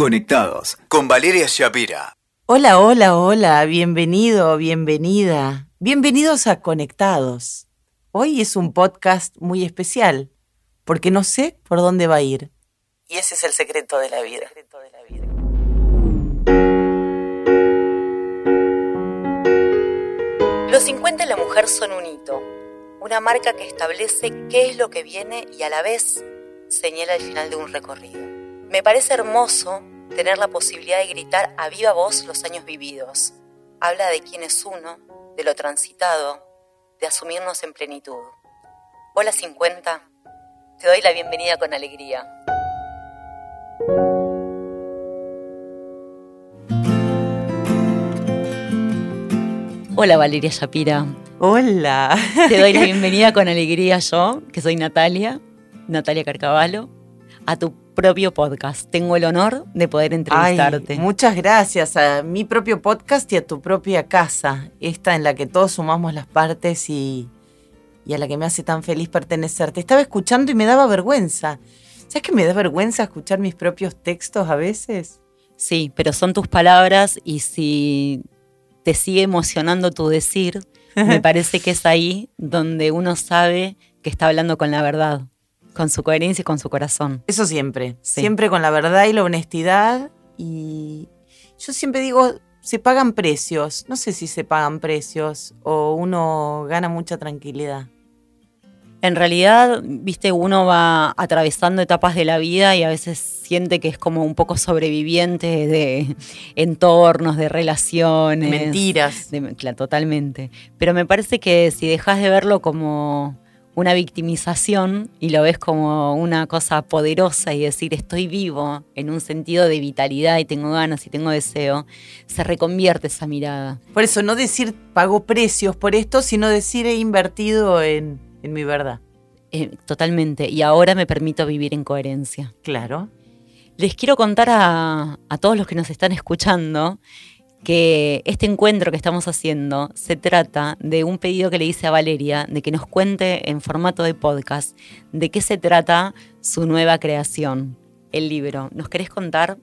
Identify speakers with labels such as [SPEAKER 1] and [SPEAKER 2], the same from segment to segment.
[SPEAKER 1] Conectados con Valeria Shapira.
[SPEAKER 2] Hola, hola, hola, bienvenido, bienvenida. Bienvenidos a Conectados. Hoy es un podcast muy especial porque no sé por dónde va a ir. Y ese es el secreto de la vida. Los 50 en la mujer son un hito, una marca que establece qué es lo que viene y a la vez señala el final de un recorrido. Me parece hermoso tener la posibilidad de gritar a viva voz los años vividos. Habla de quién es uno, de lo transitado, de asumirnos en plenitud. Hola 50, te doy la bienvenida con alegría.
[SPEAKER 3] Hola Valeria Shapira.
[SPEAKER 2] Hola.
[SPEAKER 3] Te doy la bienvenida con alegría yo, que soy Natalia, Natalia Carcavalo, a tu propio podcast. Tengo el honor de poder entrevistarte.
[SPEAKER 2] muchas gracias a mi propio podcast y a tu propia casa, esta en la que todos sumamos las partes y, y a la que me hace tan feliz pertenecer. Te estaba escuchando y me daba vergüenza. ¿Sabes que me da vergüenza escuchar mis propios textos a veces?
[SPEAKER 3] Sí, pero son tus palabras y si te sigue emocionando tu decir, me parece que es ahí donde uno sabe que está hablando con la verdad con su coherencia y con su corazón.
[SPEAKER 2] Eso siempre, siempre con la verdad y la honestidad. Y yo siempre digo, se pagan precios. No sé si se pagan precios o uno gana mucha tranquilidad.
[SPEAKER 3] En realidad, viste, uno va atravesando etapas de la vida y a veces siente que es como un poco sobreviviente de entornos, de relaciones.
[SPEAKER 2] Mentiras.
[SPEAKER 3] claro, totalmente. Pero me parece que si dejas de verlo como una victimización y lo ves como una cosa poderosa y decir estoy vivo en un sentido de vitalidad y tengo ganas y tengo deseo, se reconvierte esa mirada.
[SPEAKER 2] Por eso no decir pago precios por esto, sino decir he invertido en, mi verdad.
[SPEAKER 3] Eh, totalmente. Y ahora me permito vivir en coherencia.
[SPEAKER 2] Claro.
[SPEAKER 3] Les quiero contar a, a todos los que nos están escuchando que este encuentro que estamos haciendo se trata de un pedido que le hice a Valeria de que nos cuente en formato de podcast de qué se trata su nueva creación, el libro. ¿Nos querés contar?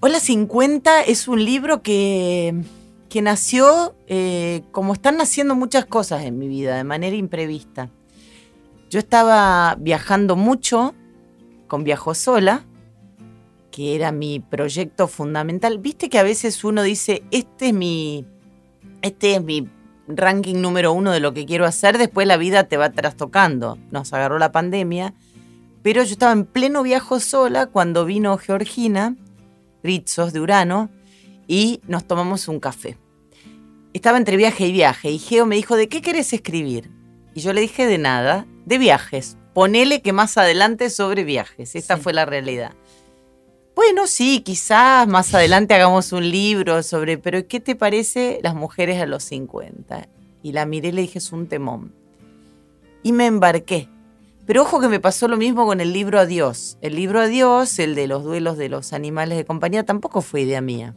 [SPEAKER 2] Hola 50 es un libro que, que nació eh, como están naciendo muchas cosas en mi vida, de manera imprevista. Yo estaba viajando mucho con Viajo Sola, que era mi proyecto fundamental. Viste que a veces uno dice, este es mi, este es mi ranking número uno de lo que quiero hacer, después la vida te va trastocando. Nos agarró la pandemia, pero yo estaba en pleno viaje sola cuando vino Georgina, Ritzos de Urano, y nos tomamos un café. Estaba entre viaje y viaje, y Geo me dijo, ¿de qué querés escribir? Y yo le dije, de nada, de viajes. Ponele que más adelante sobre viajes. Esta fue la realidad. Bueno, sí, quizás más adelante hagamos un libro sobre, pero ¿qué te parece las mujeres a los 50? Y la miré y le dije, es un temón. Y me embarqué. Pero ojo que me pasó lo mismo con el libro Adiós. El libro Adiós, el de los duelos de los animales de compañía, tampoco fue idea mía.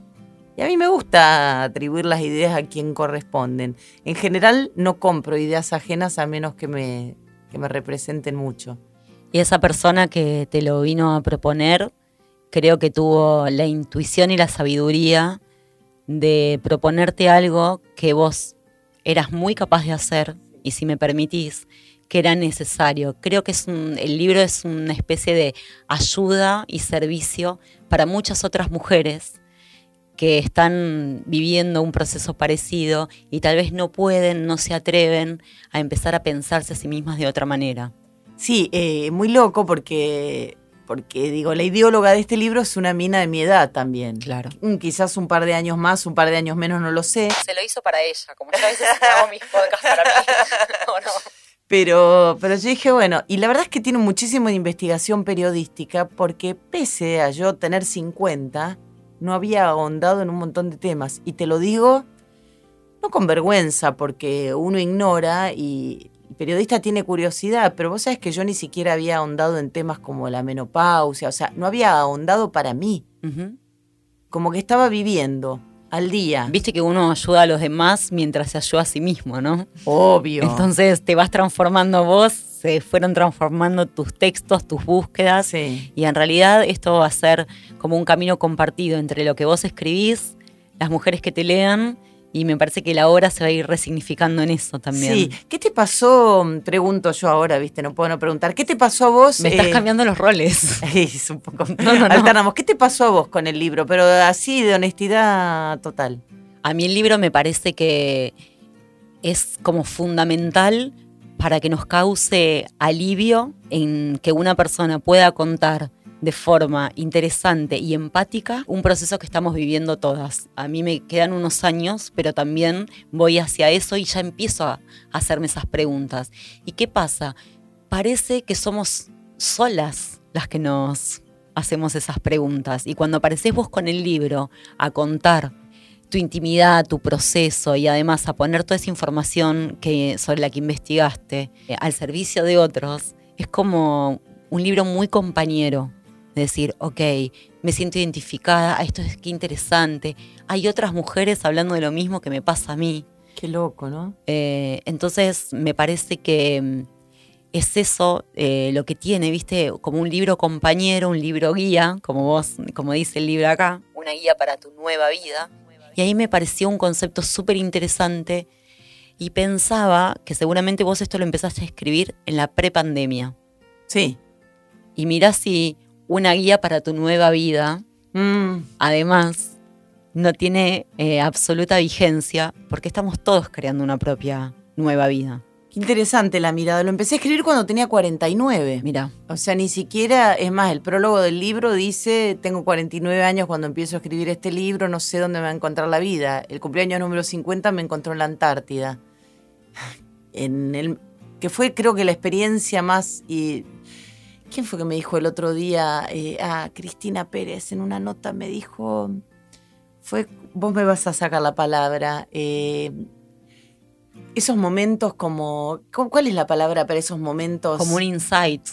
[SPEAKER 2] Y a mí me gusta atribuir las ideas a quien corresponden. En general no compro ideas ajenas a menos que me, que me representen mucho.
[SPEAKER 3] Y esa persona que te lo vino a proponer, creo que tuvo la intuición y la sabiduría de proponerte algo que vos eras muy capaz de hacer y si me permitís, que era necesario. Creo que el libro es una especie de ayuda y servicio para muchas otras mujeres que están viviendo un proceso parecido y tal vez no pueden, no se atreven a empezar a pensarse a sí mismas de otra manera.
[SPEAKER 2] Sí, eh, muy loco porque porque digo, la ideóloga de este libro es una mina de mi edad también.
[SPEAKER 3] Claro.
[SPEAKER 2] Mm, quizás un par de años más, un par de años menos, no lo sé.
[SPEAKER 3] Se lo hizo para ella, como yo a veces hago mis podcasts para mí. no?
[SPEAKER 2] Pero, pero yo dije, bueno, y la verdad es que tiene muchísimo de investigación periodística porque pese a yo tener 50, no había ahondado en un montón de temas. Y te lo digo, no con vergüenza, porque uno ignora y el periodista tiene curiosidad, pero vos sabés que yo ni siquiera había ahondado en temas como la menopausia, o sea, no había ahondado para mí. Como que estaba viviendo al día.
[SPEAKER 3] Viste que uno ayuda a los demás mientras se ayuda a sí mismo, ¿no?
[SPEAKER 2] Obvio.
[SPEAKER 3] Entonces te vas transformando vos, se fueron transformando tus textos, tus búsquedas.
[SPEAKER 2] Sí.
[SPEAKER 3] Y en realidad esto va a ser como un camino compartido entre lo que vos escribís, las mujeres que te lean, y me parece que la obra se va a ir resignificando en eso también.
[SPEAKER 2] Sí. ¿Qué te pasó? Pregunto yo ahora, ¿viste? No puedo no preguntar. ¿Qué te pasó a vos?
[SPEAKER 3] Me estás
[SPEAKER 2] eh,
[SPEAKER 3] cambiando los roles.
[SPEAKER 2] Es un poco.
[SPEAKER 3] No, no, no.
[SPEAKER 2] Alternamos. ¿Qué te pasó a vos con el libro? Pero así de honestidad total.
[SPEAKER 3] A mí el libro me parece que es como fundamental para que nos cause alivio en que una persona pueda contar de forma interesante y empática un proceso que estamos viviendo todas. A mí me quedan unos años, pero también voy hacia eso y ya empiezo a hacerme esas preguntas. ¿Y qué pasa? Parece que somos solas las que nos hacemos esas preguntas. Y cuando apareces vos con el libro a contar tu intimidad, tu proceso y además a poner toda esa información que, sobre la que investigaste eh, al servicio de otros, es como un libro muy compañero. De decir, ok, me siento identificada, esto es qué interesante. Hay otras mujeres hablando de lo mismo que me pasa a mí.
[SPEAKER 2] Qué loco, ¿no?
[SPEAKER 3] Eh, entonces me parece que mm, es eso eh, lo que tiene, viste, como un libro compañero, un libro guía, como vos, como dice el libro acá, una guía para tu nueva vida. Y ahí me pareció un concepto súper interesante y pensaba que seguramente vos esto lo empezaste a escribir en la prepandemia.
[SPEAKER 2] Sí.
[SPEAKER 3] Y mirá si una guía para tu nueva vida,
[SPEAKER 2] Mm,
[SPEAKER 3] además, no tiene eh, absoluta vigencia porque estamos todos creando una propia nueva vida.
[SPEAKER 2] qué interesante la mirada. Lo empecé a escribir cuando tenía 49.
[SPEAKER 3] Mira,
[SPEAKER 2] O sea, ni siquiera, es más, el prólogo del libro dice, tengo 49 años cuando empiezo a escribir este libro, no sé dónde me va a encontrar la vida. El cumpleaños número 50 me encontró en la Antártida. En el, que fue creo que la experiencia más... Y, ¿Quién fue que me dijo el otro día? Eh, ah, Cristina Pérez en una nota me dijo, fue, vos me vas a sacar la palabra. eh, esos momentos como, ¿cuál es la palabra para esos momentos?
[SPEAKER 3] como un insight,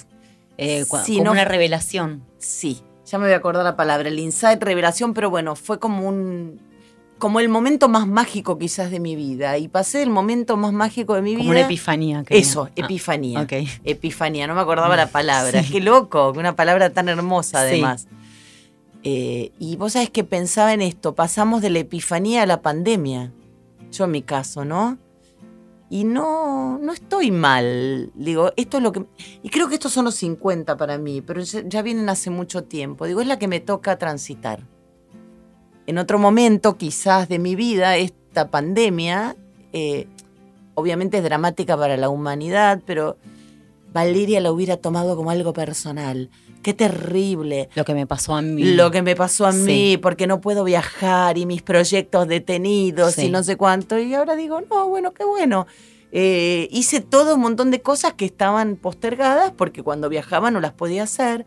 [SPEAKER 3] eh,
[SPEAKER 2] Sí,
[SPEAKER 3] como
[SPEAKER 2] no-
[SPEAKER 3] una revelación.
[SPEAKER 2] Sí, ya me voy a acordar la palabra, el insight, revelación, pero bueno, fue como un como el momento más mágico quizás de mi vida y pasé el momento más mágico de mi
[SPEAKER 3] Como
[SPEAKER 2] vida.
[SPEAKER 3] una epifanía. creo.
[SPEAKER 2] Eso,
[SPEAKER 3] Ah,
[SPEAKER 2] epifanía.
[SPEAKER 3] ok.
[SPEAKER 2] Epifanía, no me acordaba la palabra.
[SPEAKER 3] Sí.
[SPEAKER 2] Qué loco, una palabra tan hermosa
[SPEAKER 3] Sí.
[SPEAKER 2] además. Eh, y vos sabés que pensaba en esto, pasamos de la epifanía a la pandemia. Yo en mi caso, ¿no? Y no, no estoy mal. Digo, esto es lo que. Y creo que estos son los 50 para mí, pero ya, ya vienen hace mucho tiempo. Digo, es la que me toca transitar. En otro momento, quizás de mi vida, esta pandemia, eh, obviamente es dramática para la humanidad, pero Valeria la hubiera tomado como algo personal. Qué terrible
[SPEAKER 3] Lo que me pasó a mí.
[SPEAKER 2] lo que me pasó a
[SPEAKER 3] Sí.
[SPEAKER 2] mí, porque no puedo viajar y mis proyectos detenidos
[SPEAKER 3] Sí.
[SPEAKER 2] y no sé cuánto. Y ahora digo, no, bueno, qué bueno. Eh, hice todo un montón de cosas que estaban postergadas porque cuando viajaba no las podía hacer.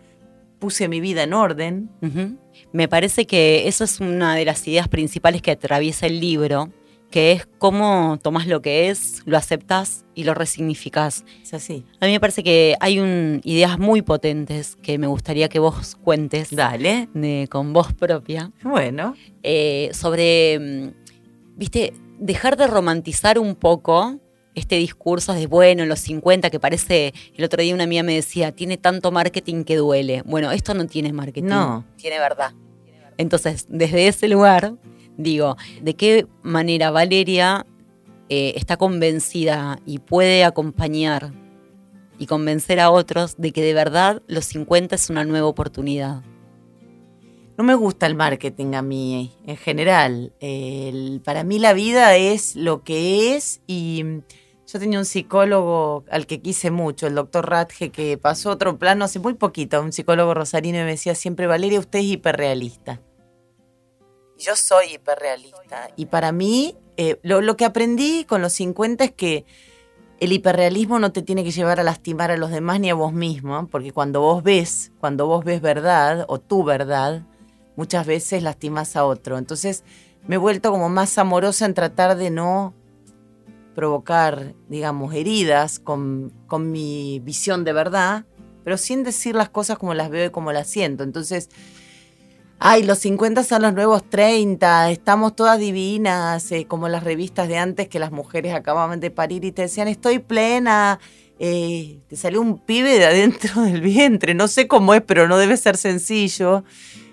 [SPEAKER 2] Puse mi vida en orden.
[SPEAKER 3] Ujú. Me parece que eso es una de las ideas principales que atraviesa el libro, que es cómo tomás lo que es, lo aceptás y lo resignificás.
[SPEAKER 2] Es así.
[SPEAKER 3] A mí me parece que hay un- ideas muy potentes que me gustaría que vos cuentes
[SPEAKER 2] Dale.
[SPEAKER 3] de- con voz propia
[SPEAKER 2] Bueno.
[SPEAKER 3] eh, sobre, mm, viste, dejar de romantizar un poco este discurso de, bueno, los 50, que parece, el otro día una amiga me decía, tiene tanto marketing que duele. Bueno, esto no tiene marketing,
[SPEAKER 2] No.
[SPEAKER 3] tiene verdad. Entonces, desde ese lugar, digo, ¿de qué manera Valeria eh, está convencida y puede acompañar y convencer a otros de que de verdad los 50 es una nueva oportunidad?
[SPEAKER 2] No me gusta el marketing a mí en general. Para mí la vida es lo que es y yo tenía un psicólogo al que quise mucho, el doctor Ratge, que pasó a otro plano hace muy poquito, un psicólogo rosarino y me decía siempre, Valeria, usted es hiperrealista. Yo soy hiperrealista. Y para mí, eh, lo, lo que aprendí con los 50 es que el hiperrealismo no te tiene que llevar a lastimar a los demás ni a vos mismo, porque cuando vos ves, cuando vos ves verdad o tu verdad, muchas veces lastimas a otro. Entonces me he vuelto como más amorosa en tratar de no provocar, digamos, heridas con, con mi visión de verdad, pero sin decir las cosas como las veo y como las siento. Entonces, Ay, los 50 son los nuevos 30, estamos todas divinas, eh, como las revistas de antes que las mujeres acababan de parir y te decían, estoy plena, eh, te salió un pibe de adentro del vientre, no sé cómo es, pero no debe ser sencillo.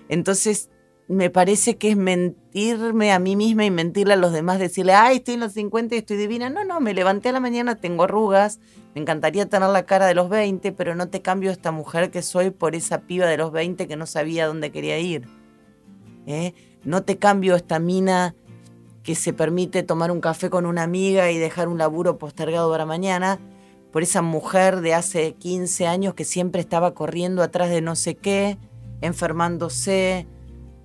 [SPEAKER 2] Entonces, me parece que es mentirme a mí misma y mentirle a los demás, decirle, ay, estoy en los 50 y estoy divina. No, no, me levanté a la mañana, tengo arrugas, me encantaría tener la cara de los 20, pero no te cambio esta mujer que soy por esa piba de los 20 que no sabía dónde quería ir. ¿Eh? No te cambio esta mina que se permite tomar un café con una amiga y dejar un laburo postergado para mañana, por esa mujer de hace 15 años que siempre estaba corriendo atrás de no sé qué, enfermándose,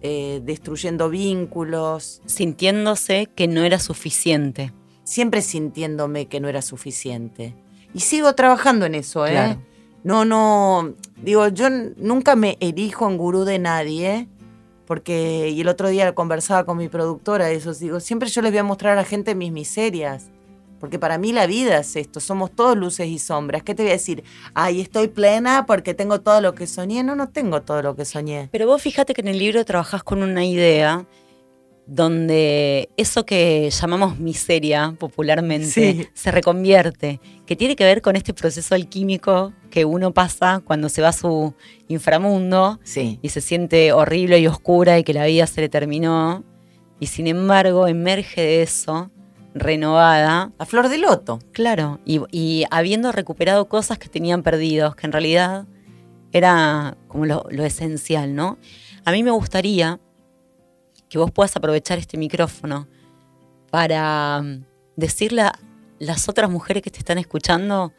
[SPEAKER 2] eh, destruyendo vínculos.
[SPEAKER 3] Sintiéndose que no era suficiente.
[SPEAKER 2] Siempre sintiéndome que no era suficiente. Y sigo trabajando en eso, ¿eh? No, no, digo, yo nunca me erijo en gurú de nadie, porque, y el otro día conversaba con mi productora, eso, digo, siempre yo les voy a mostrar a la gente mis miserias porque para mí la vida es esto, somos todos luces y sombras. ¿Qué te voy a decir? Ay, estoy plena porque tengo todo lo que soñé. No, no tengo todo lo que soñé.
[SPEAKER 3] Pero vos fíjate que en el libro trabajás con una idea donde eso que llamamos miseria popularmente se reconvierte, que tiene que ver con este proceso alquímico que uno pasa cuando se va a su inframundo y se siente horrible y oscura y que la vida se le terminó. Y sin embargo emerge de eso renovada.
[SPEAKER 2] A flor de loto.
[SPEAKER 3] Claro, y, habiendo recuperado cosas que tenían perdidos, que en realidad era como lo, esencial, ¿no? A mí me gustaría que vos puedas aprovechar este micrófono para mm, decirle a las otras mujeres que te están escuchando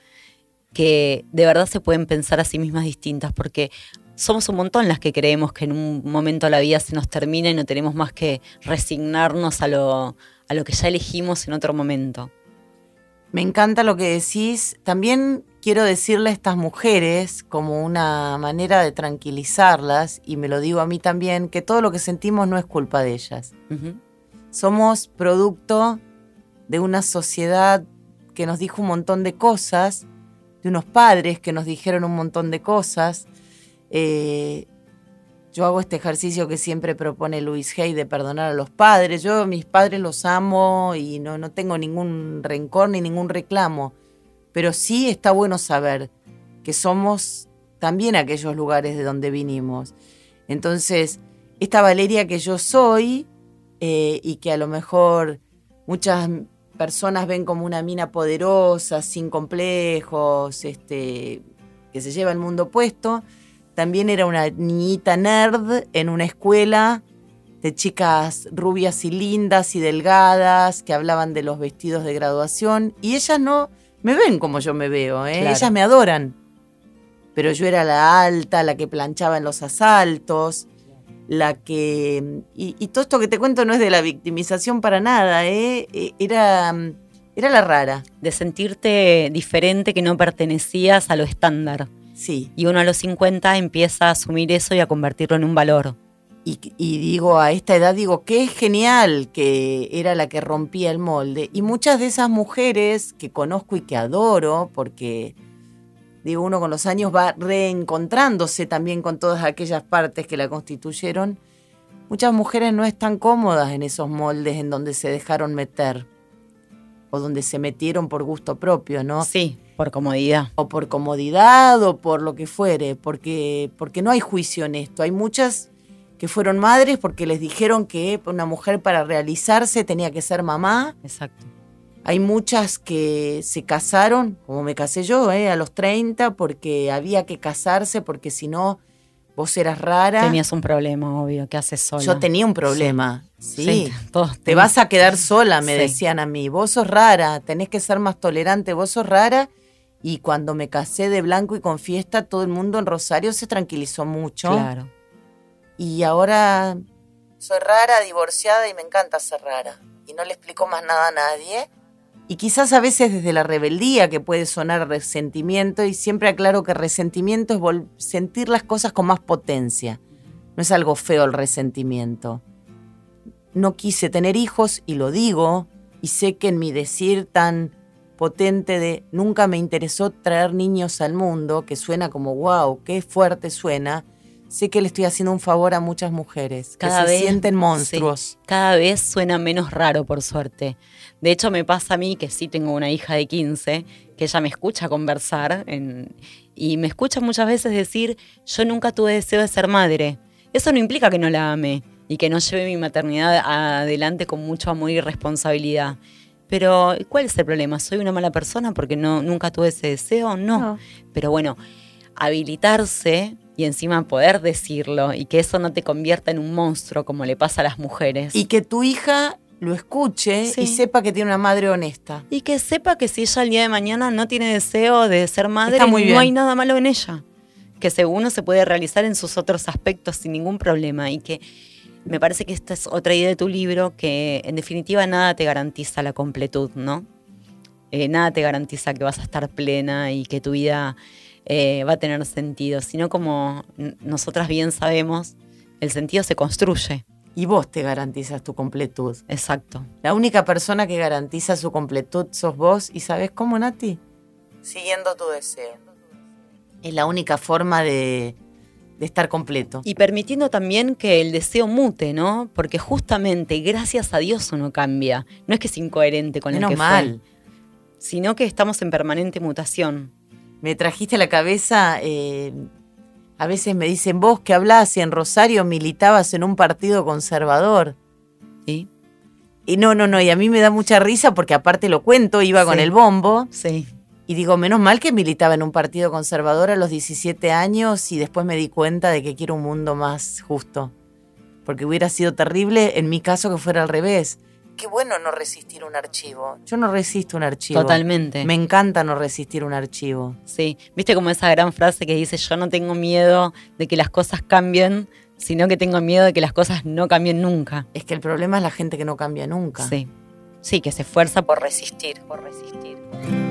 [SPEAKER 3] que de verdad se pueden pensar a sí mismas distintas, porque somos un montón las que creemos que en un momento la vida se nos termina y no tenemos más que resignarnos a lo, a lo que ya elegimos en otro momento.
[SPEAKER 2] Me encanta lo que decís. También quiero decirle a estas mujeres, como una manera de tranquilizarlas, y me lo digo a mí también, que todo lo que sentimos no es culpa de ellas. Somos producto de una sociedad que nos dijo un montón de cosas, de unos padres que nos dijeron un montón de cosas, eh, yo hago este ejercicio que siempre propone Luis Hay de perdonar a los padres. Yo mis padres los amo y no, no tengo ningún rencor ni ningún reclamo. Pero sí está bueno saber que somos también aquellos lugares de donde vinimos. Entonces, esta Valeria que yo soy eh, y que a lo mejor muchas personas ven como una mina poderosa, sin complejos, este, que se lleva el mundo puesto, también era una niñita nerd en una escuela de chicas rubias y lindas y delgadas que hablaban de los vestidos de graduación y ellas no me ven como yo me veo, ¿eh? ellas me adoran. Pero yo era la alta, la que planchaba en los asaltos, la que... Y, todo esto que te cuento no es de la victimización para nada, ¿eh? E, era, era la rara.
[SPEAKER 3] De sentirte diferente, que no pertenecías a lo estándar. Y uno a los 50 empieza a asumir eso y a convertirlo en un valor.
[SPEAKER 2] Y, digo, a esta edad digo, qué genial que era la que rompía el molde. Y muchas de esas mujeres que conozco y que adoro, porque digo, uno con los años va reencontrándose también con todas aquellas partes que la constituyeron, muchas mujeres no están cómodas en esos moldes en donde se dejaron meter o donde se metieron por gusto propio, ¿no?
[SPEAKER 3] Sí, por comodidad.
[SPEAKER 2] O por comodidad o por lo que fuere, porque, porque no hay juicio en esto. Hay muchas que fueron madres porque les dijeron que una mujer para realizarse tenía que ser mamá.
[SPEAKER 3] Exacto.
[SPEAKER 2] Hay muchas que se casaron, como me casé yo, ¿eh? a los 30, porque había que casarse, porque si no, vos eras rara.
[SPEAKER 3] Tenías un problema, obvio, ¿qué haces sola?
[SPEAKER 2] Yo tenía un problema. Sí, te vas a quedar sola, me decían a mí. Vos sos rara, tenés que ser más tolerante, vos sos rara. Y cuando me casé de blanco y con fiesta, todo el mundo en Rosario se tranquilizó mucho.
[SPEAKER 3] Claro.
[SPEAKER 2] Y ahora soy rara, divorciada y me encanta ser rara. Y no le explico más nada a nadie. Y quizás a veces desde la rebeldía que puede sonar resentimiento, y siempre aclaro que resentimiento es sentir las cosas con más potencia. No es algo feo el resentimiento no quise tener hijos y lo digo, y sé que en mi decir tan potente de nunca me interesó traer niños al mundo, que suena como wow, qué fuerte suena, sé que le estoy haciendo un favor a muchas mujeres
[SPEAKER 3] Cada
[SPEAKER 2] que se
[SPEAKER 3] vez-
[SPEAKER 2] sienten monstruos.
[SPEAKER 3] Sí, cada vez suena menos raro, por suerte. De hecho, me pasa a mí que sí tengo una hija de 15, que ella me escucha conversar en- y me escucha muchas veces decir, yo nunca tuve deseo de ser madre. Eso no implica que no la ame y que no lleve mi maternidad adelante con mucho amor y responsabilidad. Pero, ¿cuál es el problema? ¿Soy una mala persona porque no, nunca tuve ese deseo? no.
[SPEAKER 2] No.
[SPEAKER 3] Pero bueno, habilitarse y encima poder decirlo y que eso no te convierta en un monstruo como le pasa a las mujeres.
[SPEAKER 2] Y que tu hija lo escuche
[SPEAKER 3] Sí.
[SPEAKER 2] y sepa que tiene una madre honesta.
[SPEAKER 3] Y que sepa que si ella el día de mañana no tiene deseo de ser madre,
[SPEAKER 2] muy
[SPEAKER 3] no hay nada malo en ella. Que se- uno se puede realizar en sus otros aspectos sin ningún problema. Y que me parece que esta es otra idea de tu libro, que en definitiva nada te garantiza la completud, ¿no? Eh, nada te garantiza que vas a estar plena y que tu vida eh, va a tener sentido, sino como nosotras bien sabemos, el sentido se construye.
[SPEAKER 2] Y vos te garantizas tu completud.
[SPEAKER 3] Exacto.
[SPEAKER 2] La única persona que garantiza su completud sos vos. ¿Y sabes cómo, Nati? Siguiendo tu deseo. Es la única forma de, de estar completo.
[SPEAKER 3] Y permitiendo también que el deseo mute, ¿no? Porque justamente gracias a Dios uno cambia. No es que es incoherente con
[SPEAKER 2] Menos
[SPEAKER 3] el que
[SPEAKER 2] mal.
[SPEAKER 3] fue, sino que estamos en permanente mutación.
[SPEAKER 2] Me trajiste a la cabeza, eh, a veces me dicen, vos que hablás y en Rosario militabas en un partido conservador.
[SPEAKER 3] ¿Sí?
[SPEAKER 2] Y no, no, no, y a mí me da mucha risa porque aparte lo cuento, iba con el bombo
[SPEAKER 3] Sí.
[SPEAKER 2] Y digo, menos mal que militaba en un partido conservador a los 17 años y después me di cuenta de que quiero un mundo más justo. Porque hubiera sido terrible en mi caso que fuera al revés. Qué bueno no resistir un archivo. Yo no resisto un archivo.
[SPEAKER 3] Totalmente.
[SPEAKER 2] Me encanta no resistir un archivo.
[SPEAKER 3] Sí. ¿Viste como esa gran frase que dice, yo no tengo miedo de que las cosas cambien, sino que tengo miedo de que las cosas no cambien nunca?
[SPEAKER 2] Es que el problema es la gente que no cambia nunca.
[SPEAKER 3] Sí. Sí, que se esfuerza por resistir, por resistir.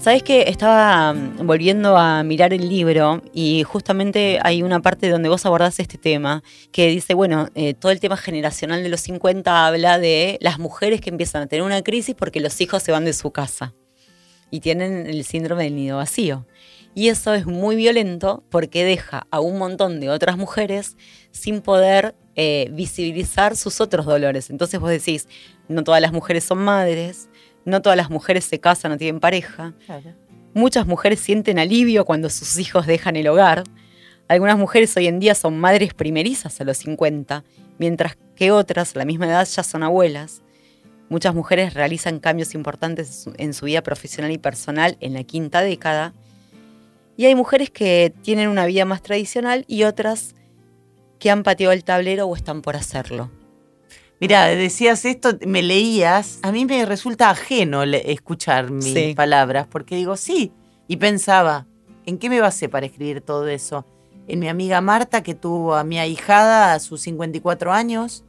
[SPEAKER 3] Sabes que estaba mm, volviendo a mirar el libro y justamente hay una parte donde vos abordás este tema que dice, bueno, eh, todo el tema generacional de los 50 habla de las mujeres que empiezan a tener una crisis porque los hijos se van de su casa y tienen el síndrome del nido vacío. Y eso es muy violento porque deja a un montón de otras mujeres sin poder eh, visibilizar sus otros dolores. Entonces vos decís, no todas las mujeres son madres, no todas las mujeres se casan o tienen pareja,
[SPEAKER 2] Claro.
[SPEAKER 3] muchas mujeres sienten alivio cuando sus hijos dejan el hogar, algunas mujeres hoy en día son madres primerizas a los 50, mientras que otras a la misma edad ya son abuelas. Muchas mujeres realizan cambios importantes en su- en su vida profesional y personal en la quinta década. Y hay mujeres que tienen una vida más tradicional y otras que han pateado el tablero o están por hacerlo.
[SPEAKER 2] Mira, decías esto, me leías, a mí me resulta ajeno escuchar mis
[SPEAKER 3] Sí.
[SPEAKER 2] palabras, porque digo, sí, y pensaba, ¿en qué me basé para escribir todo eso? En mi amiga Marta, que tuvo a mi ahijada a sus 54 años,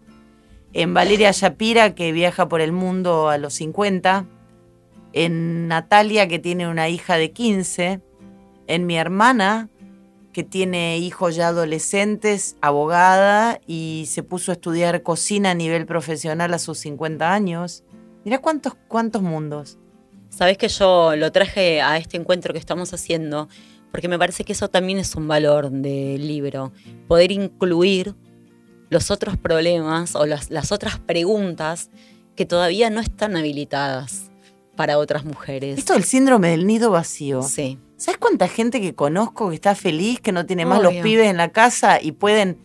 [SPEAKER 2] en Valeria Shapira, que viaja por el mundo a los 50, en Natalia, que tiene una hija de 15, en mi hermana, que tiene hijos ya adolescentes, abogada, y se puso a estudiar cocina a nivel profesional a sus 50 años. Mira cuántos, cuántos mundos.
[SPEAKER 3] Sabes que yo lo traje a este encuentro que estamos haciendo porque me parece que eso también es un valor del libro, poder incluir los otros problemas o las, las otras preguntas que todavía no están habilitadas para otras mujeres.
[SPEAKER 2] Esto del síndrome del nido vacío.
[SPEAKER 3] Sí,
[SPEAKER 2] ¿Sabes cuánta gente que conozco que está feliz, que no tiene más los pibes en la casa y pueden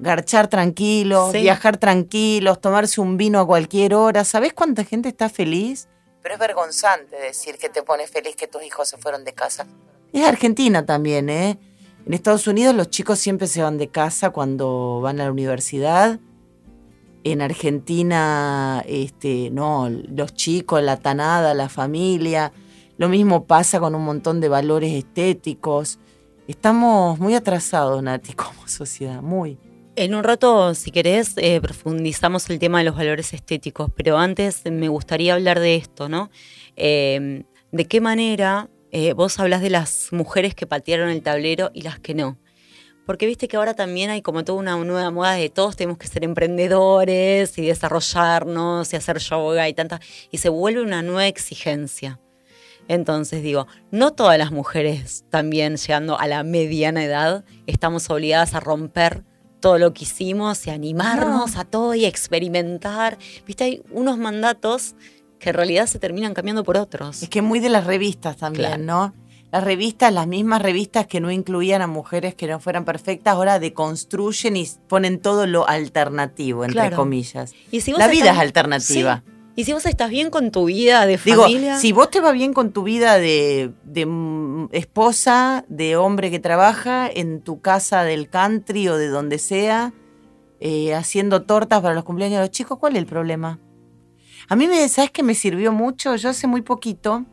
[SPEAKER 2] garchar tranquilos,
[SPEAKER 3] Sí.
[SPEAKER 2] viajar tranquilos, tomarse un vino a cualquier hora? ¿Sabes cuánta gente está feliz? Pero es vergonzante decir que te pone feliz que tus hijos se fueron de casa. Es Argentina también, ¿eh? En Estados Unidos los chicos siempre se van de casa cuando van a la universidad. En Argentina, este, no, los chicos, la tanada, la familia. Lo mismo pasa con un montón de valores estéticos. Estamos muy atrasados, Nati, como sociedad, muy.
[SPEAKER 3] En un rato, si querés, eh, profundizamos el tema de los valores estéticos, pero antes me gustaría hablar de esto, ¿no? Eh, ¿De qué manera eh, vos hablas de las mujeres que patearon el tablero y las que no? Porque viste que ahora también hay como toda una nueva moda de todos tenemos que ser emprendedores y desarrollarnos y hacer yoga y tanta, y se vuelve una nueva exigencia. Entonces digo, no todas las mujeres también llegando a la mediana edad estamos obligadas a romper todo lo que hicimos y animarnos a todo y experimentar. Viste, hay unos mandatos que en realidad se terminan cambiando por otros.
[SPEAKER 2] Es que muy de las revistas también, ¿no? Las revistas, las mismas revistas que no incluían a mujeres que no fueran perfectas, ahora deconstruyen y ponen todo lo alternativo, entre comillas. ¿Y si la vida es alternativa.
[SPEAKER 3] Y si vos estás bien con tu vida de
[SPEAKER 2] Digo,
[SPEAKER 3] familia.
[SPEAKER 2] Si vos te va bien con tu vida de, esposa, de hombre que trabaja en tu casa del country o de donde sea, eh, haciendo tortas para los cumpleaños de los chicos, ¿cuál es el problema? A mí, me, ¿sabes que me sirvió mucho? Yo hace muy poquito,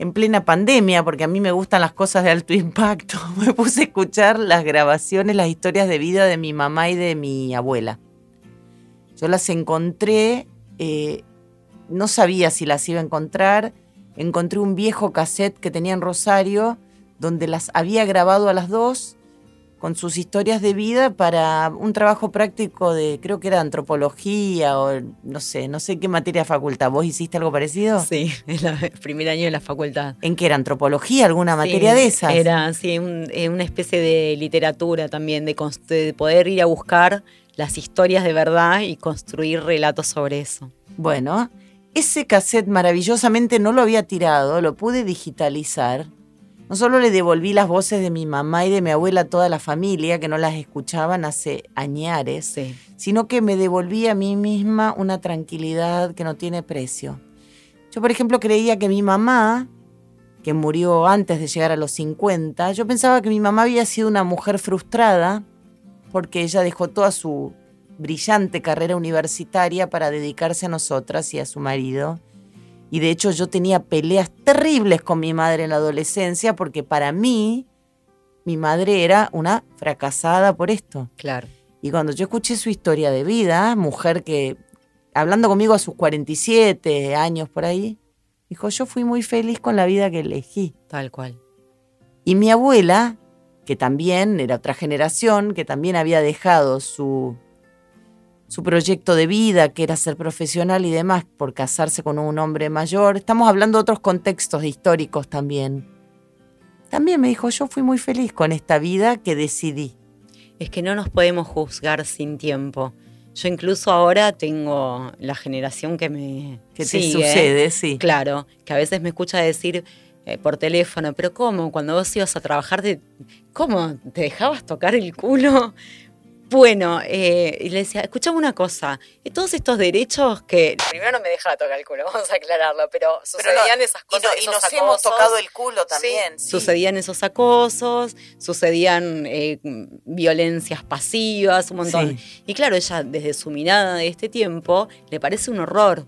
[SPEAKER 2] en plena pandemia, porque a mí me gustan las cosas de alto impacto, me puse a escuchar las grabaciones, las historias de vida de mi mamá y de mi abuela. Yo las encontré eh, no sabía si las iba a encontrar. Encontré un viejo cassette que tenía en Rosario, donde las había grabado a las dos con sus historias de vida para un trabajo práctico de, creo que era antropología o no sé, no sé qué materia de facultad. ¿Vos hiciste algo parecido?
[SPEAKER 3] Sí, es el primer año de la facultad.
[SPEAKER 2] ¿En qué era? ¿Antropología? ¿Alguna materia de esas?
[SPEAKER 3] Era, sí, eh, una especie de literatura también, de, de poder ir a buscar las historias de verdad y construir relatos sobre eso.
[SPEAKER 2] Bueno, ese cassette maravillosamente no lo había tirado, lo pude digitalizar. No solo le devolví las voces de mi mamá y de mi abuela a toda la familia, que no las escuchaban hace añares, sino que me devolví a mí misma una tranquilidad que no tiene precio. Yo, por ejemplo, creía que mi mamá, que murió antes de llegar a los 50, yo pensaba que mi mamá había sido una mujer frustrada porque ella dejó toda su brillante carrera universitaria para dedicarse a nosotras y a su marido. Y de hecho yo tenía peleas terribles con mi madre en la adolescencia porque para mí mi madre era una fracasada por esto.
[SPEAKER 3] Claro.
[SPEAKER 2] Y cuando yo escuché su historia de vida, mujer que, hablando conmigo a sus 47 años por ahí, dijo, yo fui muy feliz con la vida que elegí.
[SPEAKER 3] Tal cual.
[SPEAKER 2] Y mi abuela que también era otra generación, que también había dejado su, su proyecto de vida, que era ser profesional y demás, por casarse con un hombre mayor. Estamos hablando de otros contextos históricos también. También me dijo, yo fui muy feliz con esta vida que decidí.
[SPEAKER 3] Es que no nos podemos juzgar sin tiempo. Yo incluso ahora tengo la generación que me...
[SPEAKER 2] Que te sucede, sí.
[SPEAKER 3] Claro, que a veces me escucha decir, eh, por teléfono, pero ¿cómo? Cuando vos ibas a trabajar, de, ¿cómo? ¿Te dejabas tocar el culo? Bueno, eh, y le decía, escuchame una cosa, y todos estos derechos que primero no me dejaba tocar el culo, vamos a aclararlo, pero sucedían esas cosas.
[SPEAKER 2] Y, nos hemos tocado el culo también.
[SPEAKER 3] Sucedían esos acosos, sucedían eh, violencias pasivas, un montón. Y claro, ella desde su mirada de este tiempo le parece un horror,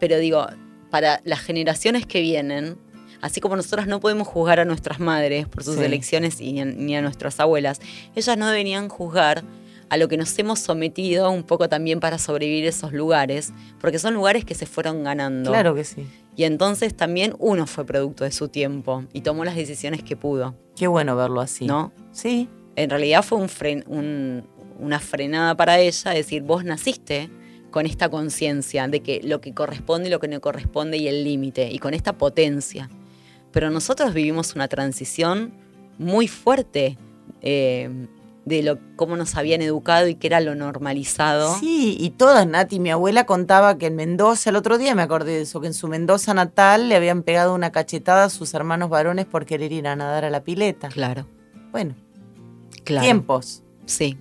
[SPEAKER 3] pero digo, para las generaciones que vienen, así como nosotros no podemos juzgar a nuestras madres por sus elecciones y ni a nuestras abuelas, ellas no deberían juzgar a lo que nos hemos sometido un poco también para sobrevivir esos lugares, porque son lugares que se fueron ganando.
[SPEAKER 2] Claro que sí.
[SPEAKER 3] Y entonces también uno fue producto de su tiempo y tomó las decisiones que pudo.
[SPEAKER 2] Qué bueno verlo así.
[SPEAKER 3] ¿No?
[SPEAKER 2] Sí.
[SPEAKER 3] En realidad fue un una frenada para ella, decir, vos naciste con esta conciencia de que lo que corresponde y lo que no corresponde y el límite, y con esta potencia pero nosotros vivimos una transición muy fuerte eh, de lo, cómo nos habían educado y que era lo normalizado.
[SPEAKER 2] Sí, y todas, Nati, mi abuela contaba que en Mendoza, el otro día me acordé de eso, que en su Mendoza natal le habían pegado una cachetada a sus hermanos varones por querer ir a nadar a la pileta.
[SPEAKER 3] Claro.
[SPEAKER 2] Bueno, tiempos.
[SPEAKER 3] Sí.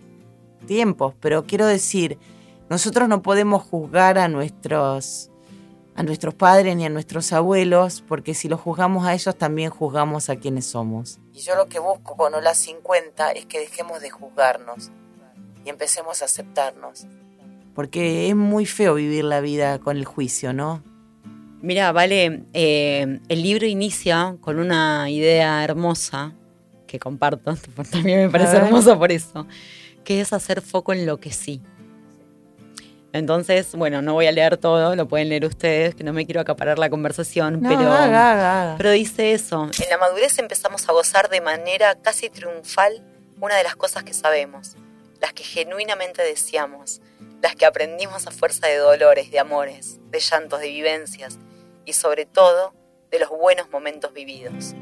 [SPEAKER 2] Tiempos, pero quiero decir, nosotros no podemos juzgar a nuestros a nuestros padres ni a nuestros abuelos, porque si los juzgamos a ellos también juzgamos a quienes somos. Y yo lo que busco con Hola 50 es que dejemos de juzgarnos y empecemos a aceptarnos. Porque es muy feo vivir la vida con el juicio, ¿no?
[SPEAKER 3] Mira, vale, eh, el libro inicia con una idea hermosa que comparto, también me parece hermoso por eso, que es hacer foco en lo que sí. Entonces, bueno, no voy a leer todo, lo pueden leer ustedes, que no me quiero acaparar la conversación, pero, pero dice eso. En la madurez empezamos a gozar de manera casi triunfal una de las cosas que sabemos, las que genuinamente deseamos, las que aprendimos a fuerza de dolores, de amores, de llantos, de vivencias y sobre todo de los buenos momentos vividos.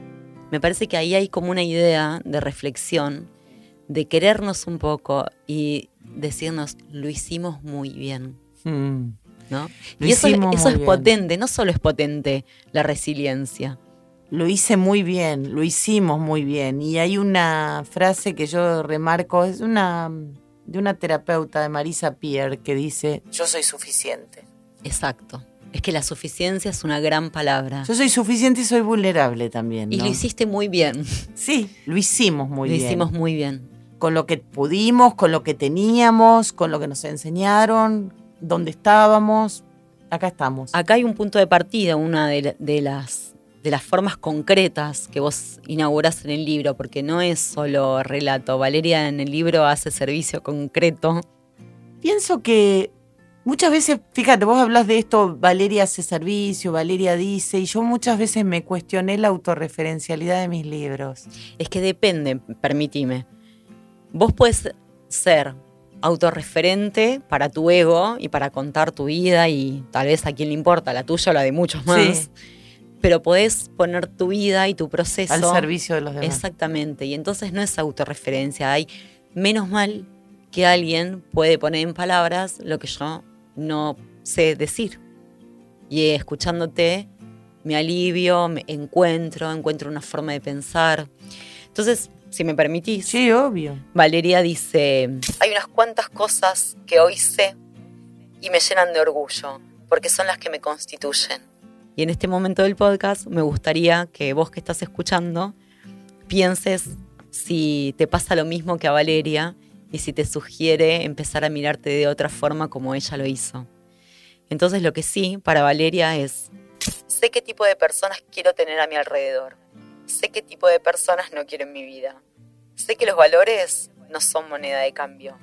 [SPEAKER 3] Me parece que ahí hay como una idea de reflexión, de querernos un poco y decirnos, lo hicimos muy bien.
[SPEAKER 2] Mm.
[SPEAKER 3] ¿no?
[SPEAKER 2] Lo
[SPEAKER 3] y eso, eso es
[SPEAKER 2] bien.
[SPEAKER 3] potente, no solo es potente la resiliencia.
[SPEAKER 2] Lo hice muy bien, lo hicimos muy bien. Y hay una frase que yo remarco, es una de una terapeuta de Marisa Pierre que dice, yo soy suficiente.
[SPEAKER 3] Exacto. Es que la suficiencia es una gran palabra.
[SPEAKER 2] Yo soy suficiente y soy vulnerable también.
[SPEAKER 3] Y lo hiciste muy bien.
[SPEAKER 2] Sí, lo hicimos muy
[SPEAKER 3] lo
[SPEAKER 2] bien.
[SPEAKER 3] hicimos muy bien.
[SPEAKER 2] Con lo que pudimos, con lo que teníamos, con lo que nos enseñaron, donde estábamos. Acá estamos.
[SPEAKER 3] Acá hay un punto de partida, una de, la- de las, de las formas concretas que vos inaugurás en el libro, porque no es solo relato. Valeria en el libro hace servicio concreto.
[SPEAKER 2] Pienso que muchas veces, fíjate, vos hablas de esto, Valeria hace servicio, Valeria dice, y yo muchas veces me cuestioné la autorreferencialidad de mis libros.
[SPEAKER 3] Es que depende, permitime. Vos puedes ser autorreferente para tu ego y para contar tu vida y tal vez a quién le importa, la tuya o la de muchos más.
[SPEAKER 2] Sí.
[SPEAKER 3] Pero podés poner tu vida y tu proceso
[SPEAKER 2] Al servicio de los demás.
[SPEAKER 3] Exactamente, y entonces no es autorreferencia, hay menos mal que alguien puede poner en palabras lo que yo no sé decir. Y escuchándote me alivio, me encuentro, encuentro una forma de pensar. Entonces, si me permitís,
[SPEAKER 2] Sí, obvio.
[SPEAKER 3] Valeria dice, hay unas cuantas cosas que hoy sé y me llenan de orgullo, porque son las que me constituyen. Y en este momento del podcast me gustaría que vos que estás escuchando pienses si te pasa lo mismo que a Valeria y si te sugiere empezar a mirarte de otra forma como ella lo hizo. Entonces lo que sí para Valeria es, sé qué tipo de personas quiero tener a mi alrededor, sé qué tipo de personas no quiero en mi vida, sé que los valores no son moneda de cambio,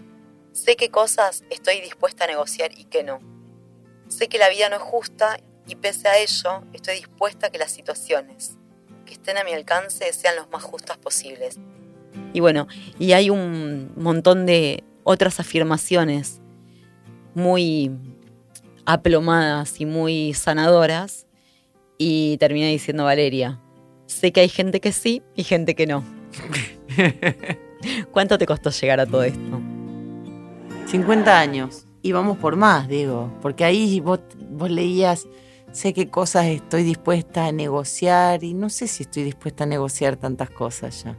[SPEAKER 3] sé qué cosas estoy dispuesta a negociar y qué no, sé que la vida no es justa y pese a ello estoy dispuesta a que las situaciones que estén a mi alcance sean los más justas posibles. Y bueno, y hay un montón de otras afirmaciones muy aplomadas y muy sanadoras. Y termina diciendo Valeria, sé que hay gente que sí y gente que no. ¿Cuánto te costó llegar a todo esto?
[SPEAKER 2] 50 años. Y vamos por más, digo. Porque ahí vos, vos leías, sé qué cosas estoy dispuesta a negociar. Y no sé si estoy dispuesta a negociar tantas cosas ya.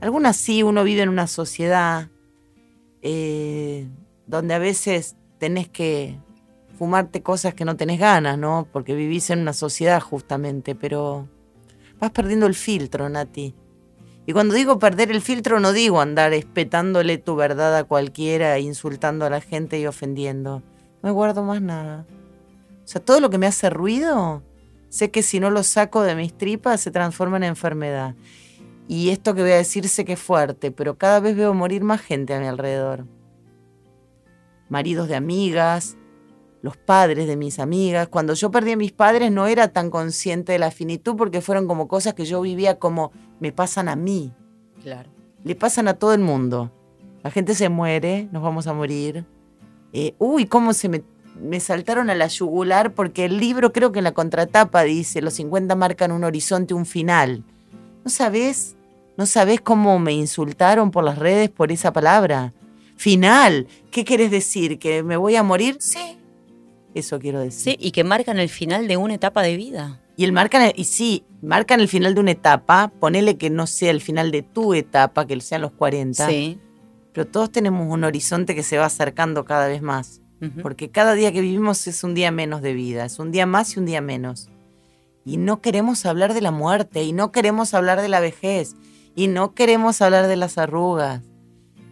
[SPEAKER 2] Algunas sí, uno vive en una sociedad eh, donde a veces tenés que fumarte cosas que no tenés ganas, ¿no? Porque vivís en una sociedad justamente, pero vas perdiendo el filtro, Nati. Y cuando digo perder el filtro, no digo andar espetándole tu verdad a cualquiera, insultando a la gente y ofendiendo. No me guardo más nada. O sea, todo lo que me hace ruido, sé que si no lo saco de mis tripas se transforma en enfermedad. Y esto que voy a decir sé que es fuerte, pero cada vez veo morir más gente a mi alrededor. Maridos de amigas, los padres de mis amigas. Cuando yo perdí a mis padres no era tan consciente de la finitud porque fueron como cosas que yo vivía como me pasan a mí,
[SPEAKER 3] Claro.
[SPEAKER 2] le pasan a todo el mundo. La gente se muere, nos vamos a morir. Eh, uy, cómo se me, me saltaron a la yugular porque el libro creo que en la contratapa dice, los 50 marcan un horizonte, un final. ¿No sabés? ¿No sabés cómo me insultaron por las redes por esa palabra? Final. ¿Qué querés decir? ¿Que me voy a morir? Sí. Eso quiero decir.
[SPEAKER 3] Sí, y que marcan el final de una etapa de vida.
[SPEAKER 2] Y el marcan, y sí, marcan el final de una etapa, ponele que no sea el final de tu etapa, que sean los 40,
[SPEAKER 3] Sí.
[SPEAKER 2] pero todos tenemos un horizonte que se va acercando cada vez más, porque cada día que vivimos es un día menos de vida, es un día más y un día menos. Y no queremos hablar de la muerte, y no queremos hablar de la vejez, y no queremos hablar de las arrugas,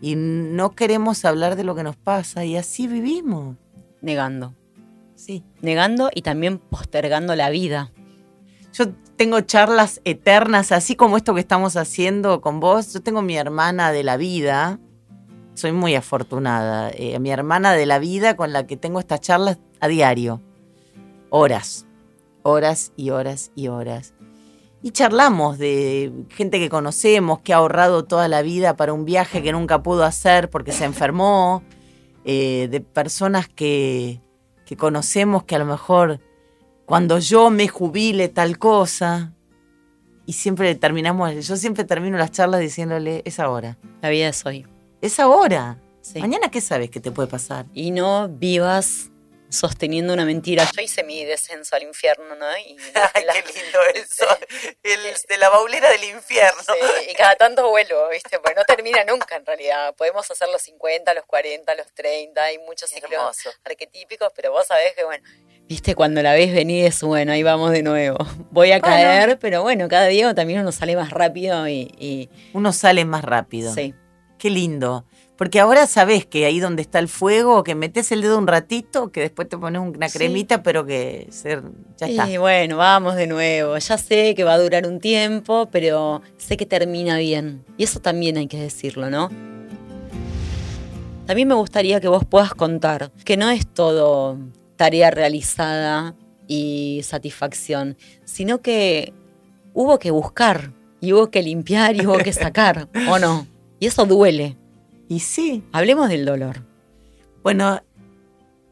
[SPEAKER 2] y no queremos hablar de lo que nos pasa, y así vivimos.
[SPEAKER 3] Negando.
[SPEAKER 2] Sí.
[SPEAKER 3] Negando y también postergando la vida.
[SPEAKER 2] Yo tengo charlas eternas, así como esto que estamos haciendo con vos. Yo tengo mi hermana de la vida. Soy muy afortunada. eh, mi hermana de la vida con la que tengo estas charlas a diario. Horas. Horas y horas y horas. Y charlamos de gente que conocemos, que ha ahorrado toda la vida para un viaje que nunca pudo hacer porque se enfermó. eh, de personas que, que conocemos que a lo mejor cuando yo me jubile tal cosa. Y siempre terminamos, yo siempre termino las charlas diciéndole, es ahora.
[SPEAKER 3] La vida es hoy.
[SPEAKER 2] Es ahora.
[SPEAKER 3] Sí.
[SPEAKER 2] Mañana, ¿qué sabes que te puede pasar?
[SPEAKER 3] Y no vivas sosteniendo una mentira. Yo hice mi descenso al infierno, ¿no? Y,
[SPEAKER 2] Ay,
[SPEAKER 3] la-
[SPEAKER 2] qué lindo eso. El de la baulera del infierno.
[SPEAKER 3] Sí, y cada tanto vuelvo, ¿viste? Pues no termina nunca en realidad. Podemos hacer los 50, los 40, los 30, hay muchos ciclos arquetípicos, pero vos sabés que, bueno, viste, cuando la ves venir es, bueno, ahí vamos de nuevo. Voy a
[SPEAKER 2] Bueno.
[SPEAKER 3] caer, pero bueno, cada día también uno sale más rápido y, y-
[SPEAKER 2] Uno sale más rápido.
[SPEAKER 3] sí.
[SPEAKER 2] Qué lindo. Porque ahora sabes que ahí donde está el fuego, que metes el dedo un ratito, que después te pones una
[SPEAKER 3] Sí.
[SPEAKER 2] cremita, pero que ya está.
[SPEAKER 3] Y bueno, vamos de nuevo. Ya sé que va a durar un tiempo, pero sé que termina bien. Y eso también hay que decirlo, ¿no? También me gustaría que vos puedas contar que no es todo tarea realizada y satisfacción, sino que hubo que buscar y hubo que limpiar y hubo que sacar, ¿o no? Y eso duele.
[SPEAKER 2] Y sí,
[SPEAKER 3] Hablemos del dolor.
[SPEAKER 2] Bueno,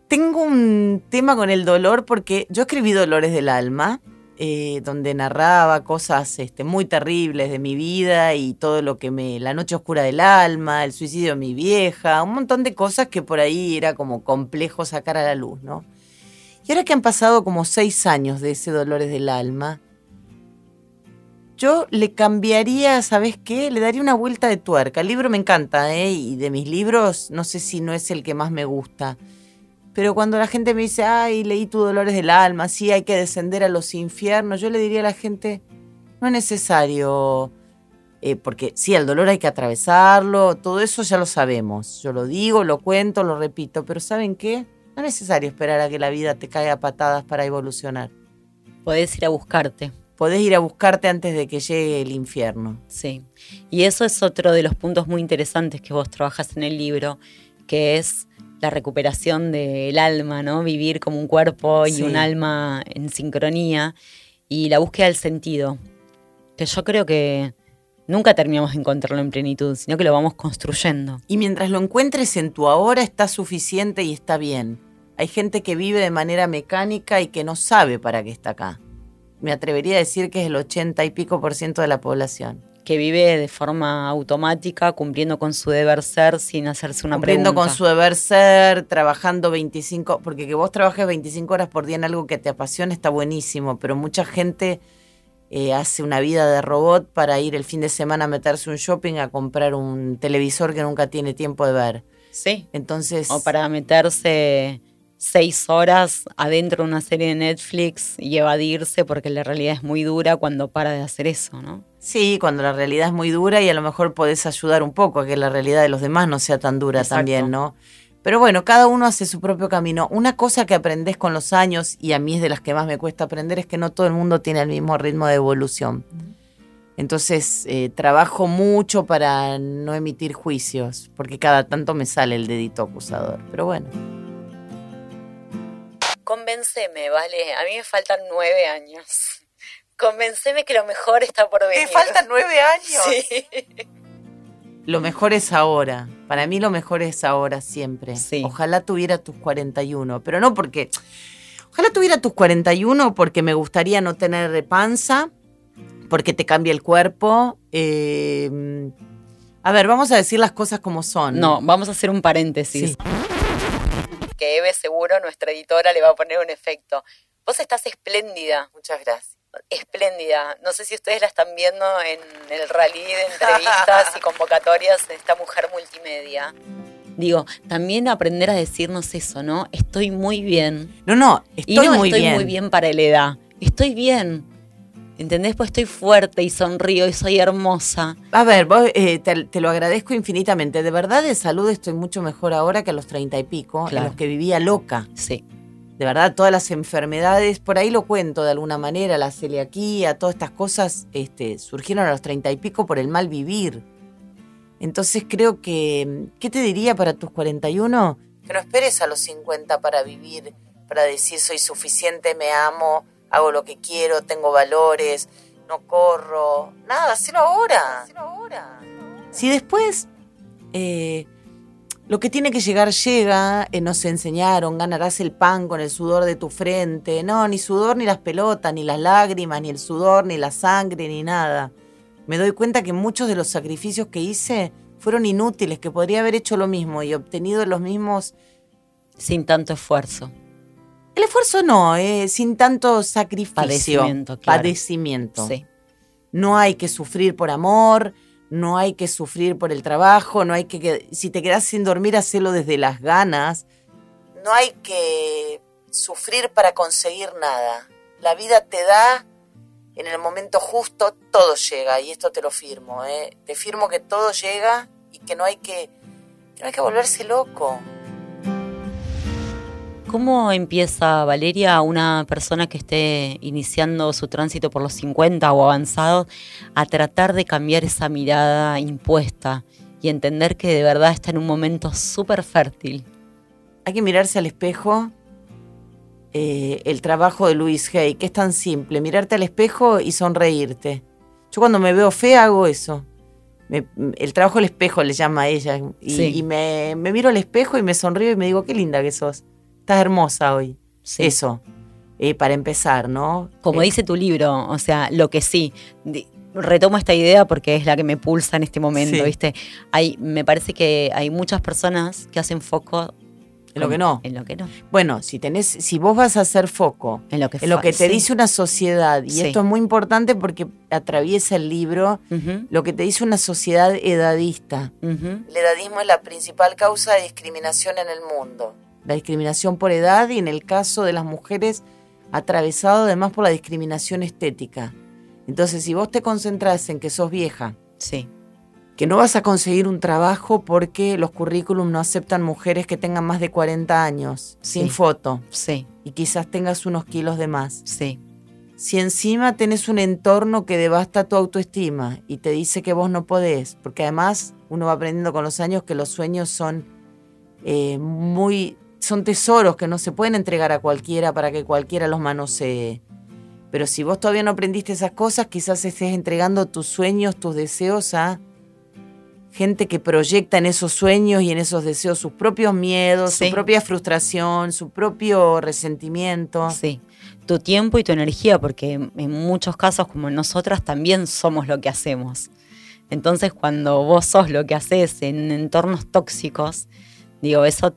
[SPEAKER 2] tengo un tema con el dolor porque yo escribí Dolores del Alma, eh, donde narraba cosas este, muy terribles de mi vida y todo lo que me. La noche oscura del alma, el suicidio de mi vieja, un montón de cosas que por ahí era como complejo sacar a la luz, ¿no? Y ahora que han pasado como seis años de ese Dolores del Alma, yo le cambiaría, ¿sabes qué? Le daría una vuelta de tuerca. El libro me encanta, ¿eh? Y de mis libros, no sé si no es el que más me gusta. Pero cuando la gente me dice, ay, leí tu Dolores del Alma, sí, hay que descender a los infiernos, yo le diría a la gente, no es necesario, eh, porque sí, el dolor hay que atravesarlo, todo eso ya lo sabemos. Yo lo digo, lo cuento, lo repito, pero ¿saben qué? No es necesario esperar a que la vida te caiga a patadas para evolucionar.
[SPEAKER 3] Podés ir a buscarte.
[SPEAKER 2] Podés ir a buscarte antes de que llegue el infierno.
[SPEAKER 3] Sí, y eso es otro de los puntos muy interesantes que vos trabajas en el libro, que es la recuperación del alma, ¿no? Vivir como un cuerpo y
[SPEAKER 2] Sí.
[SPEAKER 3] un alma en sincronía y la búsqueda del sentido, que yo creo que nunca terminamos de encontrarlo en plenitud, sino que lo vamos construyendo.
[SPEAKER 2] Y mientras lo encuentres en tu ahora está suficiente y está bien. Hay gente que vive de manera mecánica y que no sabe para qué está acá. Me atrevería a decir que es el 80 y pico por ciento de la población.
[SPEAKER 3] que vive de forma automática, cumpliendo con su deber ser sin hacerse una
[SPEAKER 2] Cumpliendo
[SPEAKER 3] pregunta.
[SPEAKER 2] con su deber ser, trabajando 25, porque que vos trabajes 25 horas por día en algo que te apasiona está buenísimo, pero mucha gente eh, hace una vida de robot para ir el fin de semana a meterse un shopping a comprar un televisor que nunca tiene tiempo de ver.
[SPEAKER 3] Sí,
[SPEAKER 2] Entonces,
[SPEAKER 3] o para meterse seis horas adentro de una serie de Netflix y evadirse porque la realidad es muy dura cuando para de hacer eso, ¿no?
[SPEAKER 2] Sí, cuando la realidad es muy dura y a lo mejor podés ayudar un poco a que la realidad de los demás no sea tan dura
[SPEAKER 3] Exacto.
[SPEAKER 2] también, ¿no? Pero bueno, cada uno hace su propio camino. Una cosa que aprendés con los años, y a mí es de las que más me cuesta aprender, es que no todo el mundo tiene el mismo ritmo de evolución. Entonces, eh, trabajo mucho para no emitir juicios, porque cada tanto me sale el dedito acusador. Pero bueno,
[SPEAKER 3] Convénceme, ¿vale? A mí me faltan nueve años. Convénceme que lo mejor está por venir.
[SPEAKER 2] nueve años?
[SPEAKER 3] Sí.
[SPEAKER 2] Lo mejor es ahora. Para mí lo mejor es ahora siempre.
[SPEAKER 3] Sí.
[SPEAKER 2] Ojalá tuviera tus 41, pero no porque... Ojalá tuviera tus 41 porque me gustaría no tener panza, porque te cambia el cuerpo. eh, a ver, vamos a decir las cosas como son.
[SPEAKER 3] No, vamos a hacer un paréntesis.
[SPEAKER 2] Sí.
[SPEAKER 3] Que Eve seguro, nuestra editora, le va a poner un efecto. Vos estás espléndida.
[SPEAKER 2] Muchas gracias.
[SPEAKER 3] espléndida. No sé si ustedes la están viendo en el rally de entrevistas y convocatorias de esta mujer multimedia. Digo, también aprender a decirnos eso, ¿no? Estoy muy bien.
[SPEAKER 2] No, no,
[SPEAKER 3] Y
[SPEAKER 2] estoy
[SPEAKER 3] no
[SPEAKER 2] muy
[SPEAKER 3] estoy
[SPEAKER 2] bien.
[SPEAKER 3] muy bien para la edad. Estoy bien. ¿Entendés? Pues estoy fuerte y sonrío y soy hermosa.
[SPEAKER 2] A ver, vos, eh, te, te lo agradezco infinitamente. De verdad, de salud estoy mucho mejor ahora que a los treinta y pico,
[SPEAKER 3] Claro.
[SPEAKER 2] en los que vivía loca.
[SPEAKER 3] Sí.
[SPEAKER 2] De verdad, todas las enfermedades, por ahí lo cuento de alguna manera, la celiaquía, todas estas cosas este, surgieron a los treinta y pico por el mal vivir. Entonces creo que, ¿qué te diría para tus 41? Que no esperes a los 50 para vivir, para decir soy suficiente, me amo, hago lo que quiero, tengo valores, no corro. Nada, hacelo ahora. Si después eh, lo que tiene que llegar llega, eh, nos enseñaron, ganarás el pan con el sudor de tu frente. No, ni sudor, ni las pelotas, ni las lágrimas, ni el sudor, ni la sangre, ni nada. Me doy cuenta que muchos de los sacrificios que hice fueron inútiles, que podría haber hecho lo mismo y obtenido los mismos...
[SPEAKER 3] Sin tanto esfuerzo.
[SPEAKER 2] El esfuerzo no, eh, sin tanto sacrificio.
[SPEAKER 3] Padecimiento, claro.
[SPEAKER 2] Padecimiento.
[SPEAKER 3] Sí.
[SPEAKER 2] No hay que sufrir por amor, no hay que sufrir por el trabajo, no hay que, que- si te quedas sin dormir, hacelo desde las ganas. No hay que sufrir para conseguir nada. La vida te da en el momento justo, todo llega, y esto te lo firmo, ¿eh? Te firmo que todo llega y que no hay que, que no hay que volverse loco.
[SPEAKER 3] ¿Cómo empieza, Valeria, una persona que esté iniciando su tránsito por los 50 o avanzado a tratar de cambiar esa mirada impuesta y entender que de verdad está en un momento súper fértil?
[SPEAKER 2] Hay que mirarse al espejo. eh, el trabajo de Luis Hay, que es tan simple, mirarte al espejo y sonreírte. Yo cuando me veo fea hago eso. Me- el trabajo del espejo le llama a ella. Y,
[SPEAKER 3] Sí.
[SPEAKER 2] y me, me miro al espejo y me sonrío y me digo, qué linda que sos. Estás hermosa hoy.
[SPEAKER 3] Sí.
[SPEAKER 2] Eso, eh, para empezar, ¿no?
[SPEAKER 3] Como
[SPEAKER 2] Eh,
[SPEAKER 3] dice tu libro, o sea, lo que sí. Retomo esta idea porque es la que me pulsa en este momento,
[SPEAKER 2] Sí.
[SPEAKER 3] ¿viste? Hay, me parece que hay muchas personas que hacen foco
[SPEAKER 2] En lo que no.
[SPEAKER 3] En lo que no.
[SPEAKER 2] Bueno, si tenés, si vos vas a hacer foco
[SPEAKER 3] En lo que,
[SPEAKER 2] en lo que te
[SPEAKER 3] sí.
[SPEAKER 2] dice una sociedad, y
[SPEAKER 3] Sí.
[SPEAKER 2] esto es muy importante porque atraviesa el libro, lo que te dice una sociedad edadista. El edadismo es la principal causa de discriminación en el mundo. La discriminación por edad y en el caso de las mujeres, atravesado además por la discriminación estética. Entonces, si vos te concentras en que sos vieja,
[SPEAKER 3] Sí,
[SPEAKER 2] que no vas a conseguir un trabajo porque los currículum no aceptan mujeres que tengan más de 40 años, sin foto,
[SPEAKER 3] sí,
[SPEAKER 2] y quizás tengas unos kilos de más.
[SPEAKER 3] sí,
[SPEAKER 2] Si encima tenés un entorno que devasta tu autoestima y te dice que vos no podés, porque además uno va aprendiendo con los años que los sueños son eh, muy, son tesoros que no se pueden entregar a cualquiera para que cualquiera los manosee. Pero si vos todavía no aprendiste esas cosas, quizás estés entregando tus sueños, tus deseos a gente que proyecta en esos sueños y en esos deseos sus propios miedos,
[SPEAKER 3] Sí.
[SPEAKER 2] su propia frustración, su propio resentimiento.
[SPEAKER 3] sí. Tu tiempo y tu energía, porque en muchos casos, como nosotras, también somos lo que hacemos. Entonces, cuando vos sos lo que haces en entornos tóxicos, digo, eso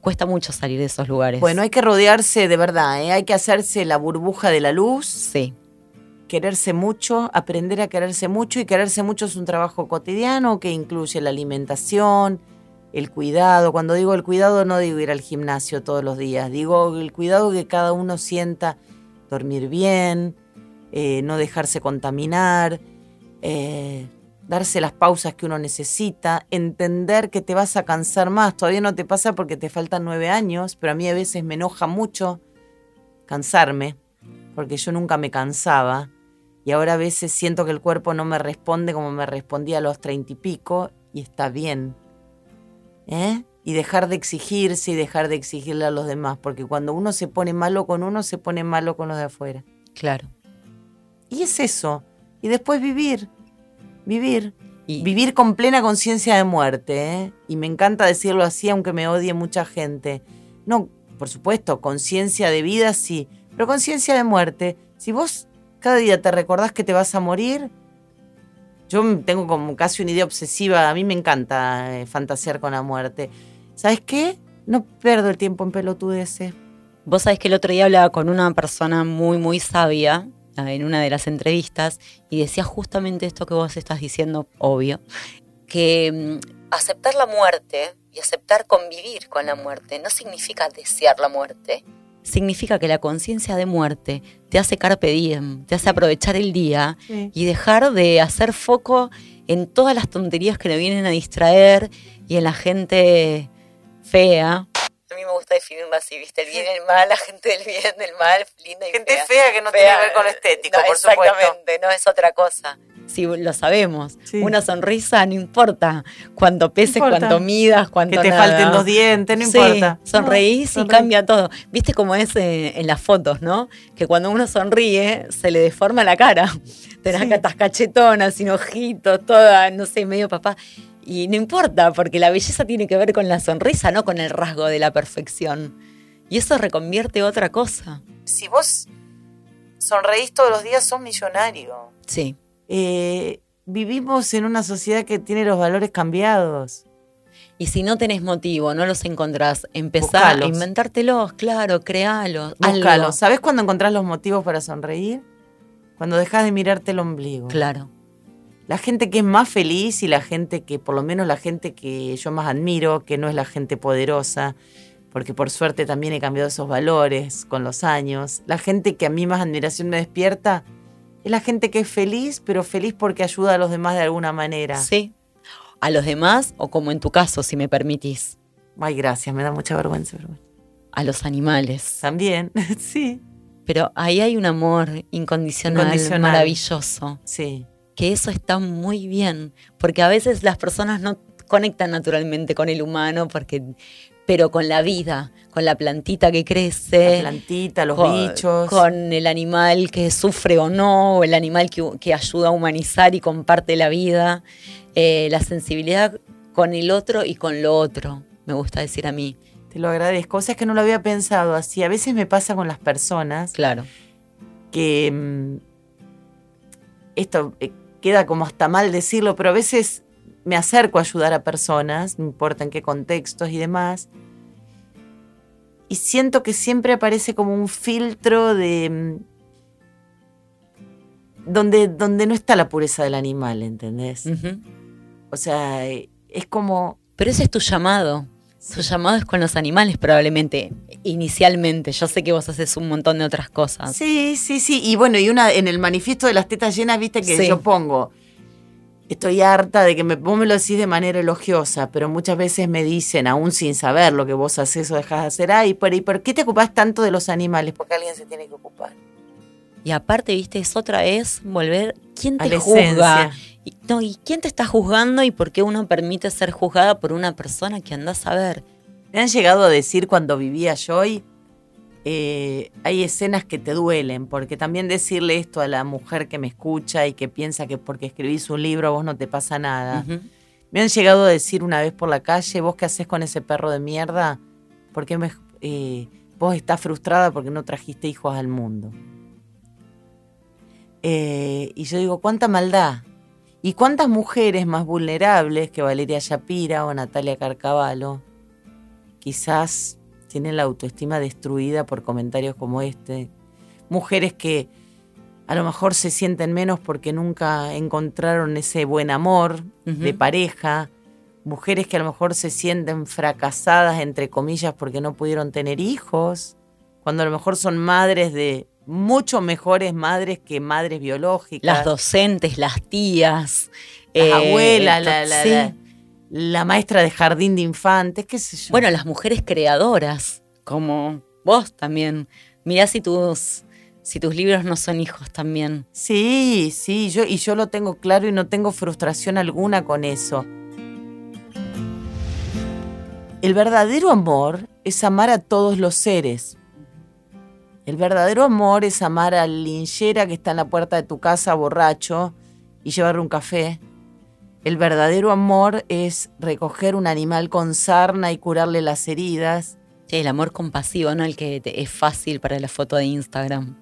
[SPEAKER 3] cuesta mucho salir de esos lugares.
[SPEAKER 2] Bueno, hay que rodearse de verdad, ¿eh? hay que hacerse la burbuja de la luz,
[SPEAKER 3] sí,
[SPEAKER 2] quererse mucho, aprender a quererse mucho y quererse mucho es un trabajo cotidiano que incluye la alimentación, el cuidado. Cuando digo el cuidado no digo ir al gimnasio todos los días, digo el cuidado que cada uno sienta, dormir bien, eh, no dejarse contaminar, eh, darse las pausas que uno necesita, entender que te vas a cansar más. Todavía no te pasa porque te faltan nueve años, pero a mí a veces me enoja mucho cansarme, porque yo nunca me cansaba. Y ahora a veces siento que el cuerpo no me responde como me respondía a los treinta y pico, y está bien. ¿Eh? Y dejar de exigirse y dejar de exigirle a los demás, porque cuando uno se pone malo con uno, se pone malo con los de afuera.
[SPEAKER 3] claro.
[SPEAKER 2] Y es eso. Y después vivir. Vivir.
[SPEAKER 3] Y,
[SPEAKER 2] Vivir con plena conciencia de muerte, ¿eh? Y me encanta decirlo así, aunque me odie mucha gente. No, por supuesto, conciencia de vida sí, pero conciencia de muerte. Si vos cada día te recordás que te vas a morir, yo tengo como casi una idea obsesiva, a mí me encanta eh, fantasear con la muerte. ¿Sabes qué? No pierdo el tiempo en pelotudeces.
[SPEAKER 3] Vos sabés que el otro día hablaba con una persona muy, muy sabia en una de las entrevistas y decía justamente esto que vos estás diciendo, obvio, que mm, aceptar la muerte y aceptar convivir con la muerte no significa desear la muerte. Significa que la conciencia de muerte te hace carpe diem, te hace aprovechar el día y dejar de hacer foco en todas las tonterías que le vienen a distraer y en la gente fea. A mí me gusta definirlo así, ¿viste? El bien y el mal, la gente del bien, del mal, linda y
[SPEAKER 2] Gente
[SPEAKER 3] fea.
[SPEAKER 2] fea que no
[SPEAKER 3] Fea,
[SPEAKER 2] tiene que ver con lo estético,
[SPEAKER 3] no,
[SPEAKER 2] por supuesto.
[SPEAKER 3] Exactamente, no es otra cosa. Sí, lo sabemos.
[SPEAKER 2] Sí.
[SPEAKER 3] Una sonrisa no importa cuánto pese,
[SPEAKER 2] No importa.
[SPEAKER 3] cuánto midas,
[SPEAKER 2] Que
[SPEAKER 3] cuánto
[SPEAKER 2] te
[SPEAKER 3] nada.
[SPEAKER 2] falten dos dientes, no
[SPEAKER 3] Sí,
[SPEAKER 2] importa.
[SPEAKER 3] sonreís
[SPEAKER 2] No,
[SPEAKER 3] y
[SPEAKER 2] sonreí.
[SPEAKER 3] cambia todo. ¿Viste cómo es eh, en las fotos, no? Que cuando uno sonríe se le deforma la cara. Tenés
[SPEAKER 2] Sí.
[SPEAKER 3] acá estas cachetonas, sin ojitos, toda, no sé, medio papá. Y no importa, porque la belleza tiene que ver con la sonrisa, no con el rasgo de la perfección. Y eso reconvierte otra cosa.
[SPEAKER 2] Si vos sonreís todos los días, sos millonario.
[SPEAKER 3] Sí.
[SPEAKER 2] Eh, vivimos en una sociedad que tiene los valores cambiados.
[SPEAKER 3] Y si no tenés motivo, no los encontrás, empezá a inventártelos, claro, créalos.
[SPEAKER 2] Búscalo.
[SPEAKER 3] algo.
[SPEAKER 2] ¿Sabés cuándo encontrás los motivos para sonreír? Cuando dejas de mirarte el ombligo.
[SPEAKER 3] Claro.
[SPEAKER 2] La gente que es más feliz y la gente que, por lo menos la gente que yo más admiro, que no es la gente poderosa, porque por suerte también he cambiado esos valores con los años. La gente que a mí más admiración me despierta es la gente que es feliz, pero feliz porque ayuda a los demás de alguna manera.
[SPEAKER 3] Sí. A los demás, o como en tu caso, si me permitís,
[SPEAKER 2] Ay, gracias, me da mucha vergüenza. pero
[SPEAKER 3] a los animales.
[SPEAKER 2] También, sí,
[SPEAKER 3] Pero ahí hay un amor incondicional,
[SPEAKER 2] Incondicional.
[SPEAKER 3] maravilloso.
[SPEAKER 2] sí.
[SPEAKER 3] Que eso está muy bien. Porque a veces las personas no conectan naturalmente con el humano, porque, pero con la vida, con la plantita que crece.
[SPEAKER 2] La plantita, los
[SPEAKER 3] con,
[SPEAKER 2] bichos.
[SPEAKER 3] con el animal que sufre o no, o el animal que, que ayuda a humanizar y comparte la vida, eh, la sensibilidad con el otro y con lo otro, me gusta decir a mí,
[SPEAKER 2] Te lo agradezco. O sea, es que no lo había pensado así. A veces me pasa con las personas
[SPEAKER 3] claro.
[SPEAKER 2] que mm, esto eh, queda como hasta mal decirlo, pero a veces me acerco a ayudar a personas, no importa en qué contextos y demás, y siento que siempre aparece como un filtro de... mm, donde, donde no está la pureza del animal, ¿entendés? O sea, eh, es como...
[SPEAKER 3] Pero ese es tu llamado. Tu llamado es con los animales probablemente, inicialmente. Yo sé que vos haces un montón de otras cosas.
[SPEAKER 2] Sí, sí, sí. Y bueno, y una en el manifiesto de las tetas llenas, viste que
[SPEAKER 3] Sí.
[SPEAKER 2] yo pongo. Estoy harta de que me, vos me lo decís de manera elogiosa, pero muchas veces me dicen, aún sin saber lo que vos haces o dejás de hacer, ay, pero ¿y por qué te ocupás tanto de los animales? Porque alguien se tiene que ocupar.
[SPEAKER 3] Y aparte, viste, es otra vez volver. ¿Quién te juzga? Y, no, ¿y quién te está juzgando y por qué uno permite ser juzgada por una persona que andás a ver?
[SPEAKER 2] Me han llegado a decir cuando vivía Joy, eh, hay escenas que te duelen, porque también decirle esto a la mujer que me escucha y que piensa que porque escribís un libro a vos no te pasa nada. Me han llegado a decir una vez por la calle, vos qué haces con ese perro de mierda, ¿por qué me, eh, vos estás frustrada porque no trajiste hijos al mundo? Eh, y yo digo, ¿cuánta maldad? ¿Y cuántas mujeres más vulnerables que Valeria Shapira o Natalia Carcavalo quizás tienen la autoestima destruida por comentarios como este? Mujeres que a lo mejor se sienten menos porque nunca encontraron ese buen amor de pareja, mujeres que a lo mejor se sienten fracasadas, entre comillas, porque no pudieron tener hijos, cuando a lo mejor son madres de mucho mejores madres que madres biológicas.
[SPEAKER 3] Las docentes, las tías.
[SPEAKER 2] las
[SPEAKER 3] eh,
[SPEAKER 2] abuelas, la, la-
[SPEAKER 3] sí.
[SPEAKER 2] la- la maestra de jardín de infantes, qué sé yo.
[SPEAKER 3] Bueno, las mujeres creadoras, como vos también. Mirá si tus, si tus libros no son hijos también.
[SPEAKER 2] Sí, sí, yo, y yo lo tengo claro y no tengo frustración alguna con eso. El verdadero amor es amar a todos los seres. El verdadero amor es amar al linchera que está en la puerta de tu casa borracho y llevarle un café. El verdadero amor es recoger un animal con sarna y curarle las heridas.
[SPEAKER 3] Sí, el amor compasivo, ¿no? El que te- es fácil para la foto de Instagram.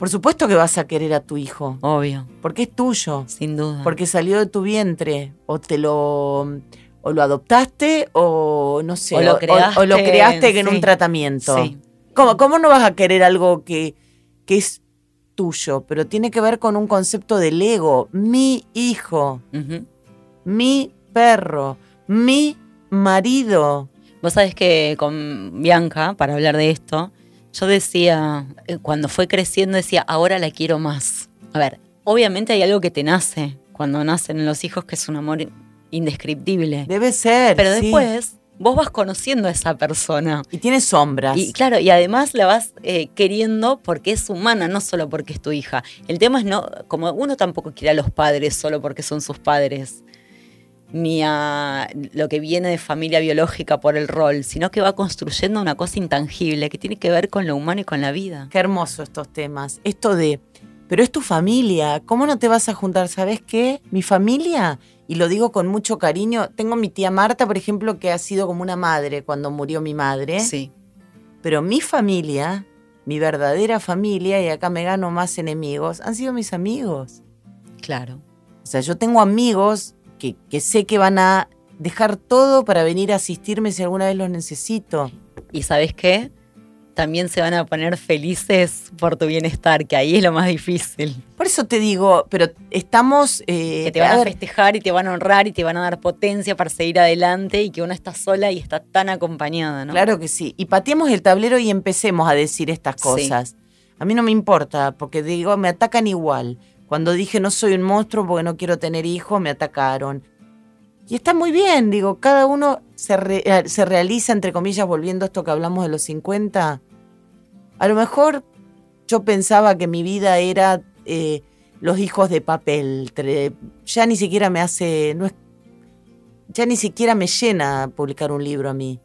[SPEAKER 2] Por supuesto que vas a querer a tu hijo,
[SPEAKER 3] Obvio,
[SPEAKER 2] porque es tuyo.
[SPEAKER 3] sin duda.
[SPEAKER 2] porque salió de tu vientre o te lo o lo adoptaste o no sé
[SPEAKER 3] O lo creaste,
[SPEAKER 2] o lo creaste que en un tratamiento
[SPEAKER 3] Sí.
[SPEAKER 2] ¿Cómo, cómo no vas a querer algo que, que es tuyo pero tiene que ver con un concepto del ego mi hijo mi perro mi marido
[SPEAKER 3] Vos sabés que con Bianca, para hablar de esto, yo decía, eh, cuando fue creciendo, decía, ahora la quiero más. A ver, obviamente hay algo que te nace cuando nacen los hijos, que es un amor indescriptible.
[SPEAKER 2] debe ser
[SPEAKER 3] Pero
[SPEAKER 2] sí.
[SPEAKER 3] Vos vas conociendo a esa persona.
[SPEAKER 2] y tiene sombras
[SPEAKER 3] Y claro, y además la vas eh, queriendo porque es humana, no solo porque es tu hija. El tema es no, como uno tampoco quiere a los padres solo porque son sus padres, ni a lo que viene de familia biológica por el rol, sino que va construyendo una cosa intangible que tiene que ver con lo humano y con la vida.
[SPEAKER 2] Qué hermoso estos temas. Esto de Pero es tu familia, ¿cómo no te vas a juntar? ¿Sabes qué? Mi familia, y lo digo con mucho cariño, tengo mi tía Marta, por ejemplo, que ha sido como una madre cuando murió mi madre.
[SPEAKER 3] Sí.
[SPEAKER 2] Pero mi familia, mi verdadera familia, y acá me gano más enemigos, han sido mis amigos.
[SPEAKER 3] Claro.
[SPEAKER 2] O sea, yo tengo amigos que, que sé que van a dejar todo para venir a asistirme si alguna vez los necesito.
[SPEAKER 3] ¿Y sabes qué? También se van a poner felices por tu bienestar, que ahí es lo más difícil.
[SPEAKER 2] Por eso te digo, pero estamos... eh,
[SPEAKER 3] que te van a, festejar y te van a honrar y te van a dar potencia para seguir adelante y que uno está sola y está tan acompañada, ¿no?
[SPEAKER 2] Claro que sí. Y pateemos el tablero y empecemos a decir estas
[SPEAKER 3] Sí.
[SPEAKER 2] cosas. A mí no me importa, porque digo, me atacan igual. Cuando dije no soy un monstruo porque no quiero tener hijos, me atacaron. Y está muy bien, digo, cada uno se, re- eh, se realiza, entre comillas, volviendo a esto que hablamos de los 50. A lo mejor yo pensaba que mi vida era eh, los hijos de papel. Ya ni siquiera me hace. No es, ya ni siquiera me llena publicar un libro a mí.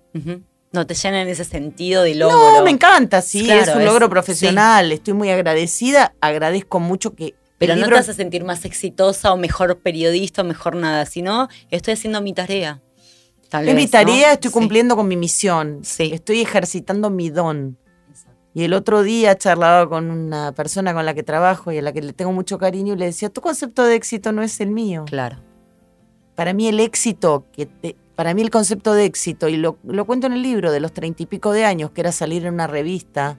[SPEAKER 3] No te llena en ese sentido de logro.
[SPEAKER 2] No, me encanta, sí,
[SPEAKER 3] Claro,
[SPEAKER 2] es un
[SPEAKER 3] es-
[SPEAKER 2] logro profesional, estoy muy agradecida, agradezco mucho que...
[SPEAKER 3] Pero
[SPEAKER 2] el
[SPEAKER 3] no
[SPEAKER 2] libro-
[SPEAKER 3] te hace sentir más exitosa o mejor periodista o mejor nada, sino estoy haciendo mi tarea. Tal
[SPEAKER 2] es
[SPEAKER 3] vez,
[SPEAKER 2] mi tarea,
[SPEAKER 3] ¿no?
[SPEAKER 2] estoy
[SPEAKER 3] Sí.
[SPEAKER 2] cumpliendo con mi misión,
[SPEAKER 3] Sí.
[SPEAKER 2] estoy ejercitando mi don. Y el otro día charlaba con una persona con la que trabajo y a la que le tengo mucho cariño y le decía, tu concepto de éxito no es el mío.
[SPEAKER 3] Claro.
[SPEAKER 2] Para mí el éxito, que te- para mí el concepto de éxito, y lo, lo cuento en el libro de los treinta y pico de años, que era salir en una revista,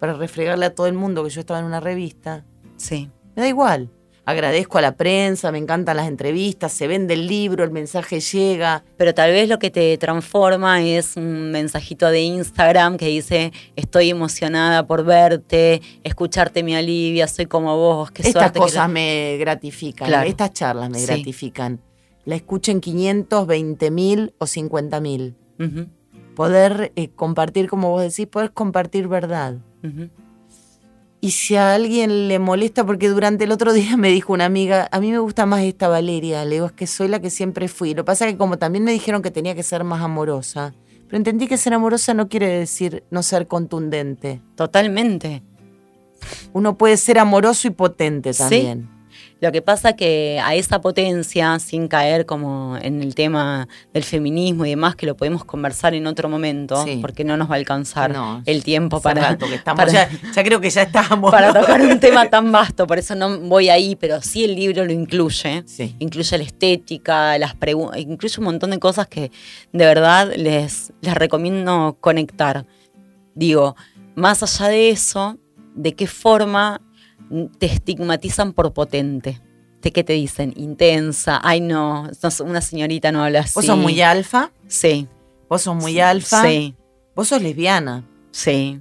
[SPEAKER 2] para refregarle a todo el mundo que yo estaba en una revista,
[SPEAKER 3] Sí.
[SPEAKER 2] Me da igual. Agradezco a la prensa, me encantan las entrevistas, se vende el libro, el mensaje llega.
[SPEAKER 3] Pero tal vez lo que te transforma es un mensajito de Instagram que dice estoy emocionada por verte, escucharte me alivia, soy como vos, qué
[SPEAKER 2] Estas
[SPEAKER 3] suerte.
[SPEAKER 2] cosas
[SPEAKER 3] la-".
[SPEAKER 2] me gratifican,
[SPEAKER 3] Claro.
[SPEAKER 2] estas charlas me
[SPEAKER 3] Sí.
[SPEAKER 2] gratifican. La escuchen 500, 20 mil o 50 mil. Poder eh, compartir, como vos decís, poder compartir verdad.
[SPEAKER 3] ujú.
[SPEAKER 2] Y si a alguien le molesta, porque durante el otro día me dijo una amiga, a mí me gusta más esta Valeria, le digo, es que soy la que siempre fui. Lo que pasa es que como también me dijeron que tenía que ser más amorosa, pero entendí que ser amorosa no quiere decir no ser contundente.
[SPEAKER 3] Totalmente.
[SPEAKER 2] Uno puede ser amoroso y potente
[SPEAKER 3] Sí. Lo que pasa que a esa potencia, sin caer como en el tema del feminismo y demás, que lo podemos conversar en otro momento,
[SPEAKER 2] Sí.
[SPEAKER 3] porque no nos va a alcanzar
[SPEAKER 2] No,
[SPEAKER 3] el tiempo para,
[SPEAKER 2] rato que estamos,
[SPEAKER 3] para-
[SPEAKER 2] ya, ya creo que ya estábamos.
[SPEAKER 3] para
[SPEAKER 2] ¿no?
[SPEAKER 3] tocar un tema tan vasto, por eso no voy ahí, pero sí el libro lo incluye.
[SPEAKER 2] Sí.
[SPEAKER 3] Incluye la estética, las preguntas, incluye un montón de cosas que de verdad les, les recomiendo conectar. Digo, más allá de eso, ¿de qué forma te estigmatizan por potente? ¿De qué te dicen? Intensa, ay no, no, una señorita no habla así.
[SPEAKER 2] Vos sos muy alfa,
[SPEAKER 3] Sí.
[SPEAKER 2] vos sos muy alfa,
[SPEAKER 3] Sí,
[SPEAKER 2] vos sos lesbiana.
[SPEAKER 3] sí.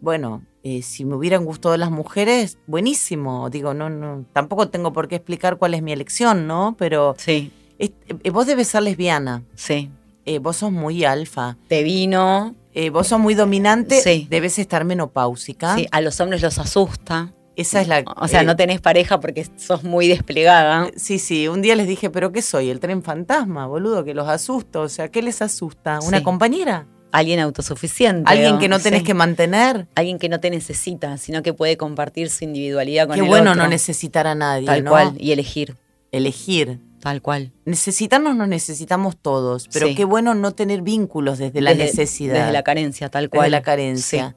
[SPEAKER 2] Bueno, eh, si me hubieran gustado las mujeres, buenísimo. Digo, no, no, tampoco tengo por qué explicar cuál es mi elección, ¿no? Pero
[SPEAKER 3] Sí,
[SPEAKER 2] es- eh, vos debes ser lesbiana.
[SPEAKER 3] sí.
[SPEAKER 2] Eh, vos sos muy alfa.
[SPEAKER 3] Te vino,
[SPEAKER 2] vos sos muy dominante.
[SPEAKER 3] Sí.
[SPEAKER 2] Debes estar menopáusica.
[SPEAKER 3] sí, a los hombres los asusta.
[SPEAKER 2] Esa es la.
[SPEAKER 3] O sea,
[SPEAKER 2] eh,
[SPEAKER 3] no tenés pareja porque sos muy desplegada.
[SPEAKER 2] Sí, sí, un día les dije, ¿pero qué soy? ¿El tren fantasma, boludo? Que los asusto. O sea, ¿qué les asusta? ¿Una
[SPEAKER 3] Sí.
[SPEAKER 2] compañera?
[SPEAKER 3] Alguien autosuficiente.
[SPEAKER 2] ¿Alguien que no tenés
[SPEAKER 3] sí.
[SPEAKER 2] que mantener?
[SPEAKER 3] Alguien que no te necesita, sino que puede compartir su individualidad con
[SPEAKER 2] Qué
[SPEAKER 3] el
[SPEAKER 2] bueno
[SPEAKER 3] otro.
[SPEAKER 2] no necesitar a nadie,
[SPEAKER 3] Tal
[SPEAKER 2] ¿no?
[SPEAKER 3] cual, y elegir,
[SPEAKER 2] Elegir.
[SPEAKER 3] tal cual.
[SPEAKER 2] Necesitarnos nos necesitamos todos, pero
[SPEAKER 3] Sí.
[SPEAKER 2] qué bueno no tener vínculos desde la
[SPEAKER 3] Desde-
[SPEAKER 2] necesidad.
[SPEAKER 3] Desde la carencia, tal
[SPEAKER 2] desde
[SPEAKER 3] cual.
[SPEAKER 2] la carencia.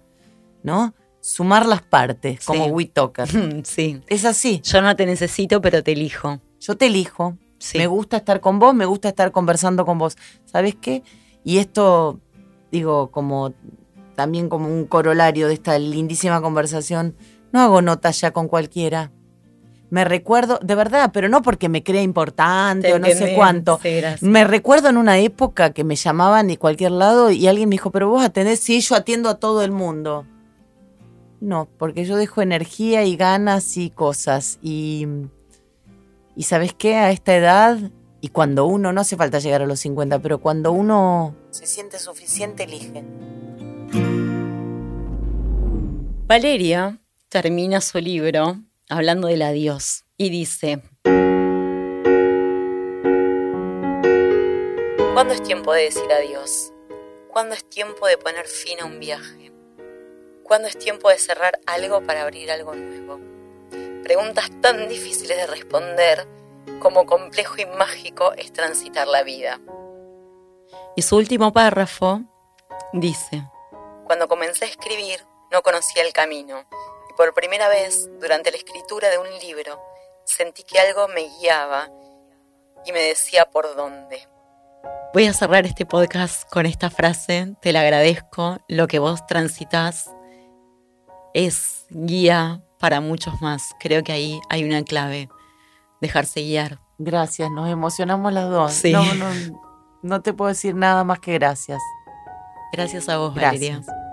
[SPEAKER 2] ¿No? Sumar las partes, como
[SPEAKER 3] Sí.
[SPEAKER 2] WeToker.
[SPEAKER 3] Sí.
[SPEAKER 2] Es así.
[SPEAKER 3] Yo no te necesito, pero te elijo.
[SPEAKER 2] Yo te elijo.
[SPEAKER 3] Sí.
[SPEAKER 2] Me gusta estar con vos, me gusta estar conversando con vos. ¿Sabes qué? Y esto, digo, como también como un corolario de esta lindísima conversación, no hago notas ya con cualquiera. Me recuerdo, de verdad, pero no porque me crea importante
[SPEAKER 3] Te
[SPEAKER 2] o no sé cuánto.
[SPEAKER 3] Sí.
[SPEAKER 2] Me recuerdo en una época que me llamaban de cualquier lado y alguien me dijo, pero vos atendés, sí, yo atiendo a todo el mundo. No, porque yo dejo energía y ganas y cosas. Y, y ¿sabes qué? A esta edad, y cuando uno, no hace falta llegar a los 50, pero cuando uno se siente suficiente, elige.
[SPEAKER 3] Valeria termina su libro hablando del adiós y dice, ¿Cuándo es tiempo de decir adiós? ¿Cuándo es tiempo de poner fin a un viaje? ¿Cuándo es tiempo de cerrar algo para abrir algo nuevo? preguntas tan difíciles de responder como complejo y mágico es transitar la vida. Y su último párrafo dice, cuando comencé a escribir no conocía el camino y por primera vez durante la escritura de un libro sentí que algo me guiaba y me decía por dónde. Voy a cerrar este podcast con esta frase, te la agradezco, lo que vos transitas es guía para muchos más. Creo que ahí hay una clave, dejarse guiar.
[SPEAKER 2] Gracias, nos emocionamos las dos. No, no, te puedo decir nada más que gracias.
[SPEAKER 3] Gracias a vos, gracias. Valeria.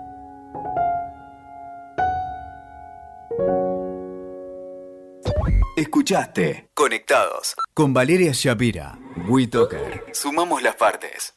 [SPEAKER 1] Escuchaste Conectados con Valeria Shapira. WeToker. Sumamos las partes.